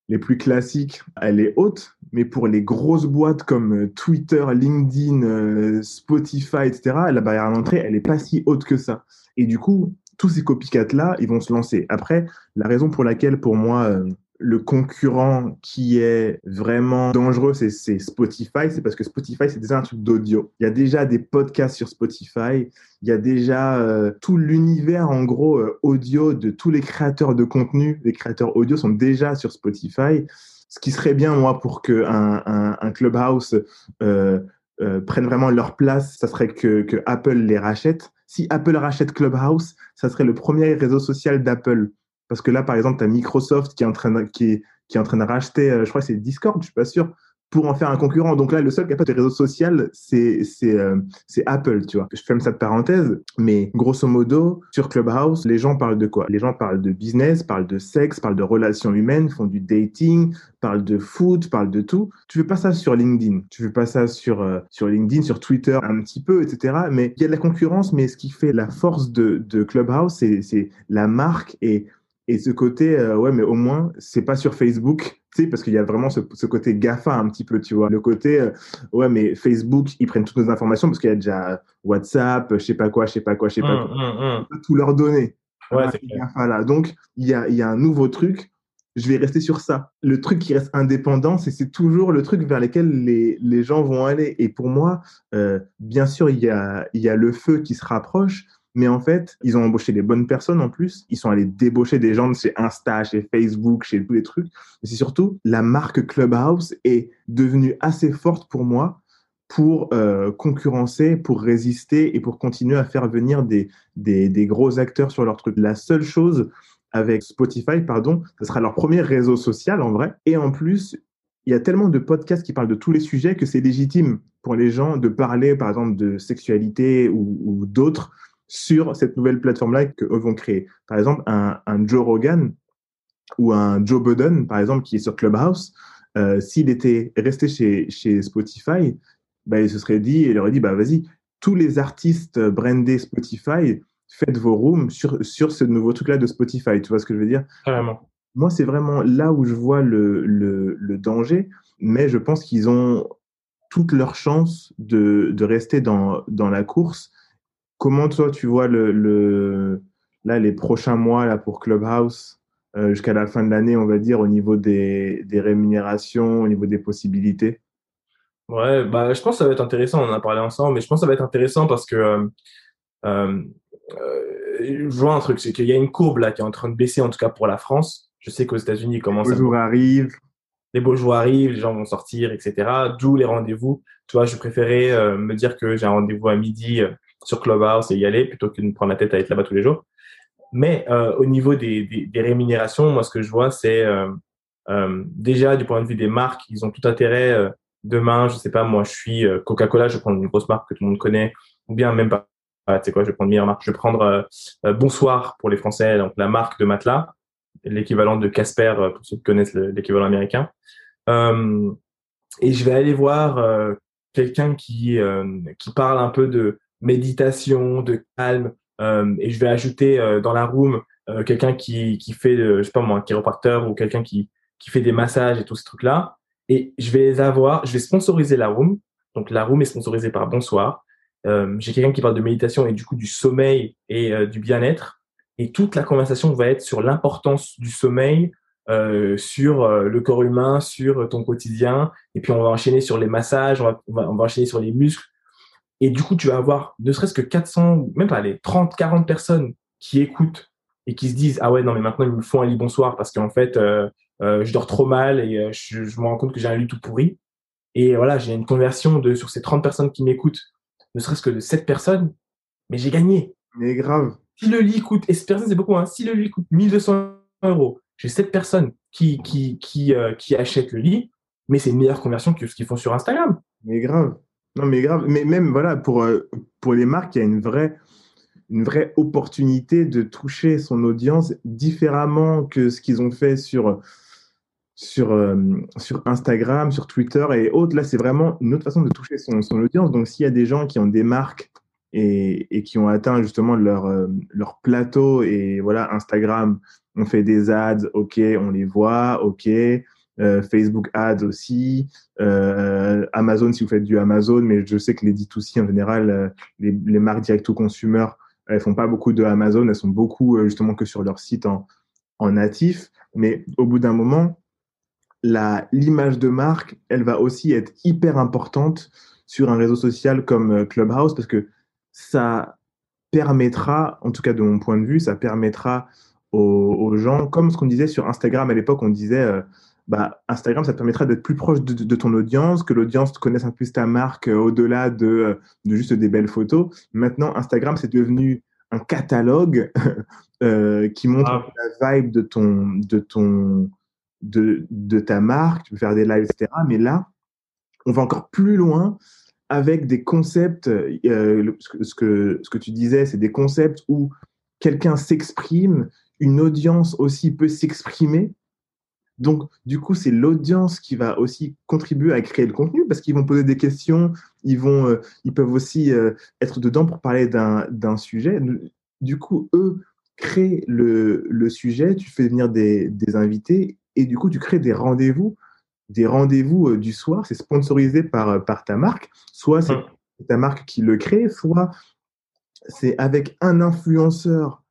les plus classiques, elle est haute, mais pour les grosses boîtes comme Twitter, LinkedIn, Spotify, etc., la barrière à l'entrée, elle est pas si haute que ça. Et du coup, tous ces copycats-là, ils vont se lancer. Après, la raison pour laquelle, pour moi, euh, le concurrent qui est vraiment dangereux, c'est Spotify. C'est parce que Spotify, c'est déjà un truc d'audio. Il y a déjà des podcasts sur Spotify. Il y a déjà euh, tout l'univers, en gros, euh, audio de tous les créateurs de contenu. Les créateurs audio sont déjà sur Spotify. Ce qui serait bien, moi, pour que un, Clubhouse prenne vraiment leur place, ça serait que Apple les rachète si Apple rachète Clubhouse, ça serait le premier réseau social d'Apple. Parce que là, par exemple, tu as Microsoft qui est en train de, racheter, euh, je crois que c'est Discord, je suis pas sûr, pour en faire un concurrent. Donc là, le seul qui n'a pas de réseau social, c'est c'est euh, Apple, tu vois. Je ferme cette parenthèse, mais grosso modo, sur Clubhouse, les gens parlent de quoi? Les gens parlent de business, parlent de sexe, parlent de relations humaines, font du dating, parlent de foot, parlent de tout. Tu fais pas ça sur LinkedIn, tu fais pas ça sur euh, sur LinkedIn, sur Twitter un petit peu, etc. Mais il y a de la concurrence, mais ce qui fait la force de de Clubhouse, c'est c'est la marque et et ce côté, euh, ouais, mais au moins, c'est pas sur Facebook, tu sais, parce qu'il y a vraiment ce, ce, côté GAFA un petit peu, tu vois. Le côté, euh, ouais, mais Facebook, ils prennent toutes nos informations parce qu'il y a déjà WhatsApp, je sais pas quoi, je sais pas quoi, je sais pas mmh, quoi. Mmh, mmh. tout leur donner. Ouais, c'est GAFA, là. Donc, il y a, y a un nouveau truc. Je vais rester sur ça. Le truc qui reste indépendant, c'est c'est toujours le truc vers lequel les, les gens vont aller. Et pour moi, euh, bien sûr, il y a, y a le feu qui se rapproche, mais en fait, ils ont embauché les bonnes personnes en plus. Ils sont allés débaucher des gens de chez Insta, chez Facebook, chez tous les trucs. Mais c'est surtout la marque Clubhouse est devenue assez forte pour moi pour euh, concurrencer, pour résister et pour continuer à faire venir des, des, des, gros acteurs sur leur truc. La seule chose avec Spotify, pardon, ce sera leur premier réseau social en vrai. Et en plus, il y a tellement de podcasts qui parlent de tous les sujets que c'est légitime pour les gens de parler, par exemple, de sexualité ou, ou d'autres sur cette nouvelle plateforme-là qu'eux vont créer. Par exemple, un, un, Joe Rogan ou un Joe Budden, par exemple, qui est sur Clubhouse, euh, s'il était resté chez, chez Spotify, bah, il se serait dit, il aurait dit, bah, vas-y, tous les artistes brandés Spotify, faites vos rooms sur, sur ce nouveau truc-là de Spotify. Tu vois ce que je veux dire? Moi, c'est vraiment là où je vois le, le, le danger, mais je pense qu'ils ont toutes leurs chances de, de rester dans, dans la course Comment toi tu vois le, le là les prochains mois là pour Clubhouse euh, jusqu'à la fin de l'année, on va dire au niveau des, des, rémunérations, au niveau des possibilités? Ouais, bah je pense que ça va être intéressant. On en a parlé ensemble, mais je pense que ça va être intéressant parce que euh, euh, je vois un truc, c'est qu'il y a une courbe là qui est en train de baisser en tout cas pour la France. Je sais qu'aux États-Unis, comment ça. Les beaux jours arrivent. Les beaux jours arrivent, les gens vont sortir, etc. D'où les rendez-vous. Tu vois, je préférais me dire que j'ai un rendez-vous à midi sur Clubhouse et y aller plutôt que de prendre la tête à être là-bas tous les jours. Mais euh, au niveau des, des, rémunérations, moi, ce que je vois, c'est euh, euh, déjà du point de vue des marques, ils ont tout intérêt. Demain, je sais pas, moi, je suis Coca-Cola, je prendre une grosse marque que tout le monde connaît, ou bien même pas. Tu sais quoi, je vais prendre meilleure marque. Je vais prendre Bonsoir pour les Français, donc la marque de matelas, l'équivalent de Casper pour ceux qui connaissent l'équivalent américain. et je vais aller voir quelqu'un qui qui parle un peu de méditation, de calme. Euh, et je vais ajouter euh, dans la room euh, quelqu'un qui, qui fait, je sais pas moi, un chiropracteur ou quelqu'un qui, qui fait des massages et tous ces trucs-là. Et je vais avoir, je vais sponsoriser la room. Donc la room est sponsorisée par Bonsoir. J'ai quelqu'un qui parle de méditation et du coup du sommeil et du bien-être. et toute la conversation va être sur l'importance du sommeil, euh, sur euh, le corps humain, sur ton quotidien, et puis on va enchaîner sur les massages, on va, on va enchaîner sur les muscles. Et du coup, tu vas avoir ne serait-ce que 400, même pas les 30, 40 personnes qui écoutent et qui se disent ah ouais non mais maintenant ils me font un lit bonsoir parce qu'en fait euh, euh, je dors trop mal et euh, je, je, me rends compte que j'ai un lit tout pourri. Et voilà j'ai une conversion de sur ces 30 personnes qui m'écoutent ne serait-ce que de 7 personnes mais j'ai gagné. Mais grave. Si le lit coûte et cette personne c'est beaucoup hein, si le lit coûte 1200 euros j'ai 7 personnes qui qui qui euh, qui achètent le lit mais c'est une meilleure conversion que ce qu'ils font sur Instagram. Mais grave non mais grave mais même voilà pour pour les marques il y a une vraie une vraie opportunité de toucher son audience différemment que ce qu'ils ont fait sur, sur, euh, sur Instagram, sur Twitter et autres. Là, c'est vraiment une autre façon de toucher son, son audience. Donc, s'il y a des gens qui ont des marques et, et qui ont atteint justement leur, euh, leur plateau et voilà, Instagram, on fait des ads, ok, on les voit, ok. Euh, Facebook Ads aussi, euh, Amazon si vous faites du Amazon, mais je sais que les D2C en général, euh, les, marques direct to consumer elles font pas beaucoup de Amazon, elles sont beaucoup justement que sur leur site en, natif. Mais au bout d'un moment, l'image de marque, elle va aussi être hyper importante sur un réseau social comme Clubhouse parce que ça permettra, en tout cas de mon point de vue, ça permettra aux, gens, comme ce qu'on disait sur Instagram à l'époque, on disait, bah, Instagram, ça te permettra d'être plus proche de, de, ton audience, que l'audience connaisse un peu ta marque euh, au-delà de, euh, de, juste des belles photos. Maintenant, Instagram, c'est devenu un catalogue [laughs] euh, qui montre la vibe de ton, de ton, de, ta marque. Tu peux faire des lives, etc. Mais là, on va encore plus loin avec des concepts. Ce, que, ce que tu disais, c'est des concepts où quelqu'un s'exprime, une audience aussi peut s'exprimer donc, du coup, c'est l'audience qui va aussi contribuer à créer le contenu parce qu'ils vont poser des questions, ils, vont, euh, ils peuvent aussi euh, être dedans pour parler d'un sujet. Du coup, eux créent le, le sujet, tu fais venir des, des, invités et du coup, tu crées des rendez-vous, des rendez-vous euh, du soir. C'est sponsorisé par, par ta marque. Soit c'est mmh. ta marque qui le crée, soit c'est avec un influenceur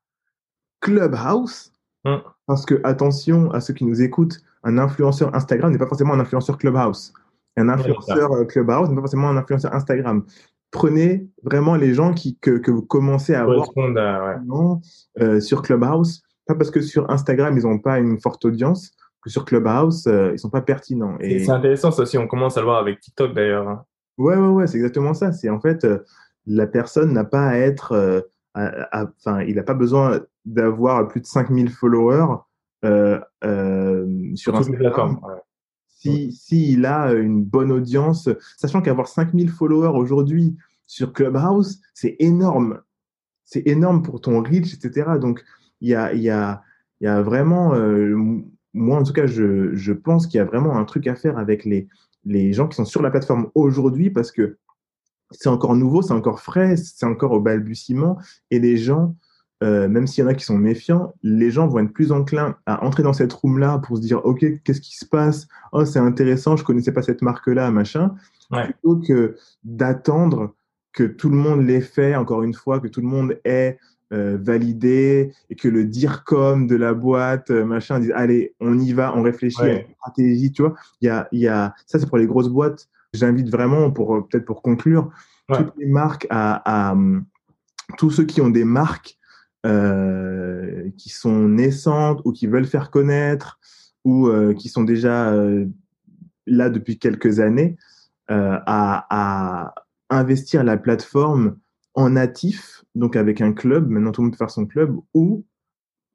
Clubhouse. Mmh. Parce que, attention à ceux qui nous écoutent, un influenceur Instagram n'est pas forcément un influenceur Clubhouse. Un influenceur ouais, Clubhouse n'est pas forcément un influenceur Instagram. Prenez vraiment les gens qui, que, que vous commencez à voir ouais. euh, sur Clubhouse. Pas parce que sur Instagram, ils n'ont pas une forte audience, que sur Clubhouse, euh, ils ne sont pas pertinents. Et, c'est intéressant, ça aussi. On commence à le voir avec TikTok d'ailleurs. Hein. Ouais, ouais, ouais, c'est exactement ça. C'est en fait, euh, la personne n'a pas à être. Euh, enfin, il n'a pas besoin d'avoir plus de 5000 followers euh, euh, sur Instagram. Ouais. Si, si il a une bonne audience, sachant qu'avoir 5000 followers aujourd'hui sur Clubhouse, c'est énorme. C'est énorme pour ton reach, etc. Donc, il y a, y, a, y a vraiment, euh, moi en tout cas, je, je pense qu'il y a vraiment un truc à faire avec les, les gens qui sont sur la plateforme aujourd'hui parce que c'est encore nouveau, c'est encore frais, c'est encore au balbutiement et les gens euh, même s'il y en a qui sont méfiants, les gens vont être plus enclins à entrer dans cette room-là pour se dire, OK, qu'est-ce qui se passe? Oh, c'est intéressant, je connaissais pas cette marque-là, machin. Ouais. Plutôt que d'attendre que tout le monde l'ait fait, encore une fois, que tout le monde ait euh, validé et que le dire comme de la boîte, euh, machin, dise, allez, on y va, on réfléchit ouais. à une stratégie, tu vois. Il y a, y a, ça, c'est pour les grosses boîtes. J'invite vraiment, pour peut-être pour conclure, ouais. toutes les marques à, à, tous ceux qui ont des marques euh, qui sont naissantes ou qui veulent faire connaître ou euh, qui sont déjà euh, là depuis quelques années à, investir la plateforme en natif, donc avec un club, maintenant tout le monde peut faire son club, ou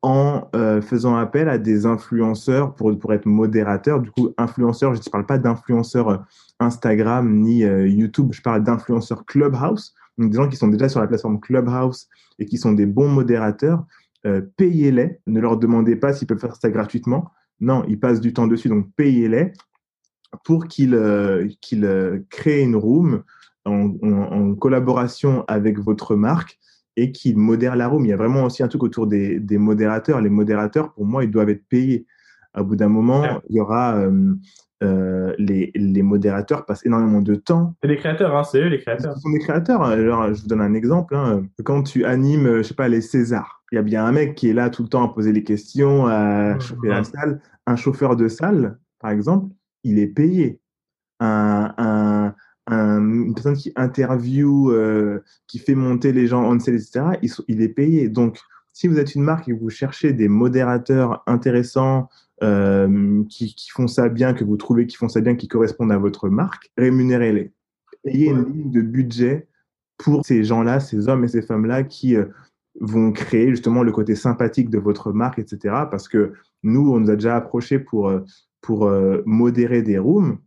en faisant appel à des influenceurs pour, pour être modérateur. Du coup, influenceur, je ne parle pas d'influenceur Instagram ni YouTube, je parle d'influenceur Clubhouse donc des gens qui sont déjà sur la plateforme Clubhouse et qui sont des bons modérateurs, euh, payez-les. Ne leur demandez pas s'ils peuvent faire ça gratuitement. Non, ils passent du temps dessus, donc payez-les pour qu'ils euh, qu euh, créent une room en, en, en, collaboration avec votre marque et qu'ils modèrent la room. Il y a vraiment aussi un truc autour des, des modérateurs. Les modérateurs, pour moi, ils doivent être payés. À bout d'un moment, il y aura, euh, euh, les, les, modérateurs passent énormément de temps. C'est les créateurs, hein, c'est eux les créateurs. Ce sont des créateurs. Alors, je vous donne un exemple. Hein. Quand tu animes, je sais pas, les Césars, il y a bien un mec qui est là tout le temps à poser les questions, à mmh, chauffer la salle. Un chauffeur de salle, par exemple, il est payé. Un, un, une personne qui interview, euh, qui fait monter les gens on scène, etc., il, il, est payé. Donc, si vous êtes une marque et que vous cherchez des modérateurs intéressants, euh, qui, qui, font ça bien, que vous trouvez qui font ça bien, qui correspondent à votre marque, rémunérez-les. Ayez une ligne de budget pour ces gens-là, ces hommes et ces femmes-là qui euh, vont créer justement le côté sympathique de votre marque, etc. Parce que nous, on nous a déjà approché pour, euh, pour modérer des rooms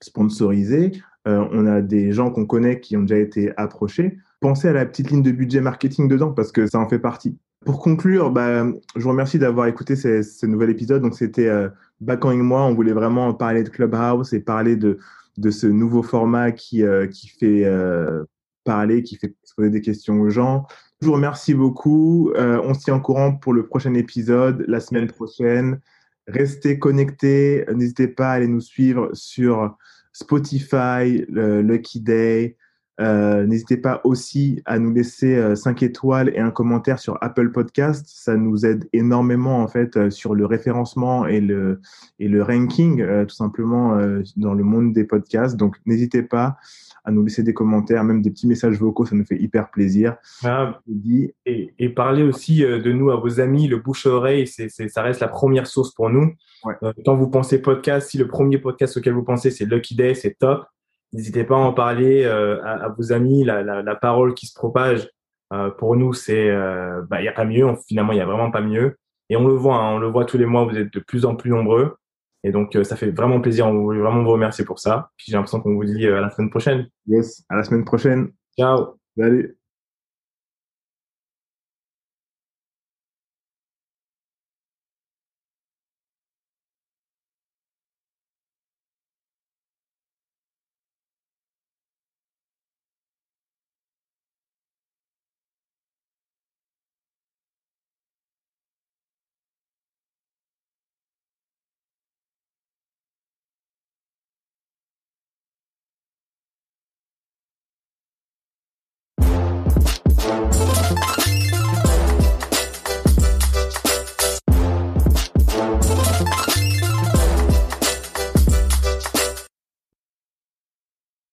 sponsorisés. on a des gens qu'on connaît qui ont déjà été approchés. Pensez à la petite ligne de budget marketing dedans parce que ça en fait partie. Pour conclure, bah, je vous remercie d'avoir écouté ce, nouvel épisode. Donc, c'était euh, et moi. On voulait vraiment parler de Clubhouse et parler de, ce nouveau format qui, euh, fait euh, parler, qui fait poser des questions aux gens. Je vous remercie beaucoup. Euh, on se tient en courant pour le prochain épisode la semaine prochaine. Restez connectés. N'hésitez pas à aller nous suivre sur Spotify, Lucky Day, euh, n'hésitez pas aussi à nous laisser 5 euh, étoiles et un commentaire sur Apple Podcast. Ça nous aide énormément en fait euh, sur le référencement et le, et le ranking tout simplement dans le monde des podcasts. Donc n'hésitez pas à nous laisser des commentaires, même des petits messages vocaux, ça nous fait hyper plaisir. Ah, et, et parlez aussi de nous à vos amis, le bouche-oreille, c'est, ça reste la première source pour nous. quand vous pensez podcast, si le premier podcast auquel vous pensez c'est Lucky Day, c'est top. N'hésitez pas à en parler euh, à, vos amis. La, la, la, parole qui se propage, euh, pour nous, c'est, euh, bah, il n'y a pas mieux. finalement, il n'y a vraiment pas mieux. Et on le voit, hein, on le voit tous les mois. Vous êtes de plus en plus nombreux. Et donc, ça fait vraiment plaisir. On voulait vraiment vous remercier pour ça. Puis j'ai l'impression qu'on vous dit à la semaine prochaine. Yes, à la semaine prochaine. Ciao. Salut.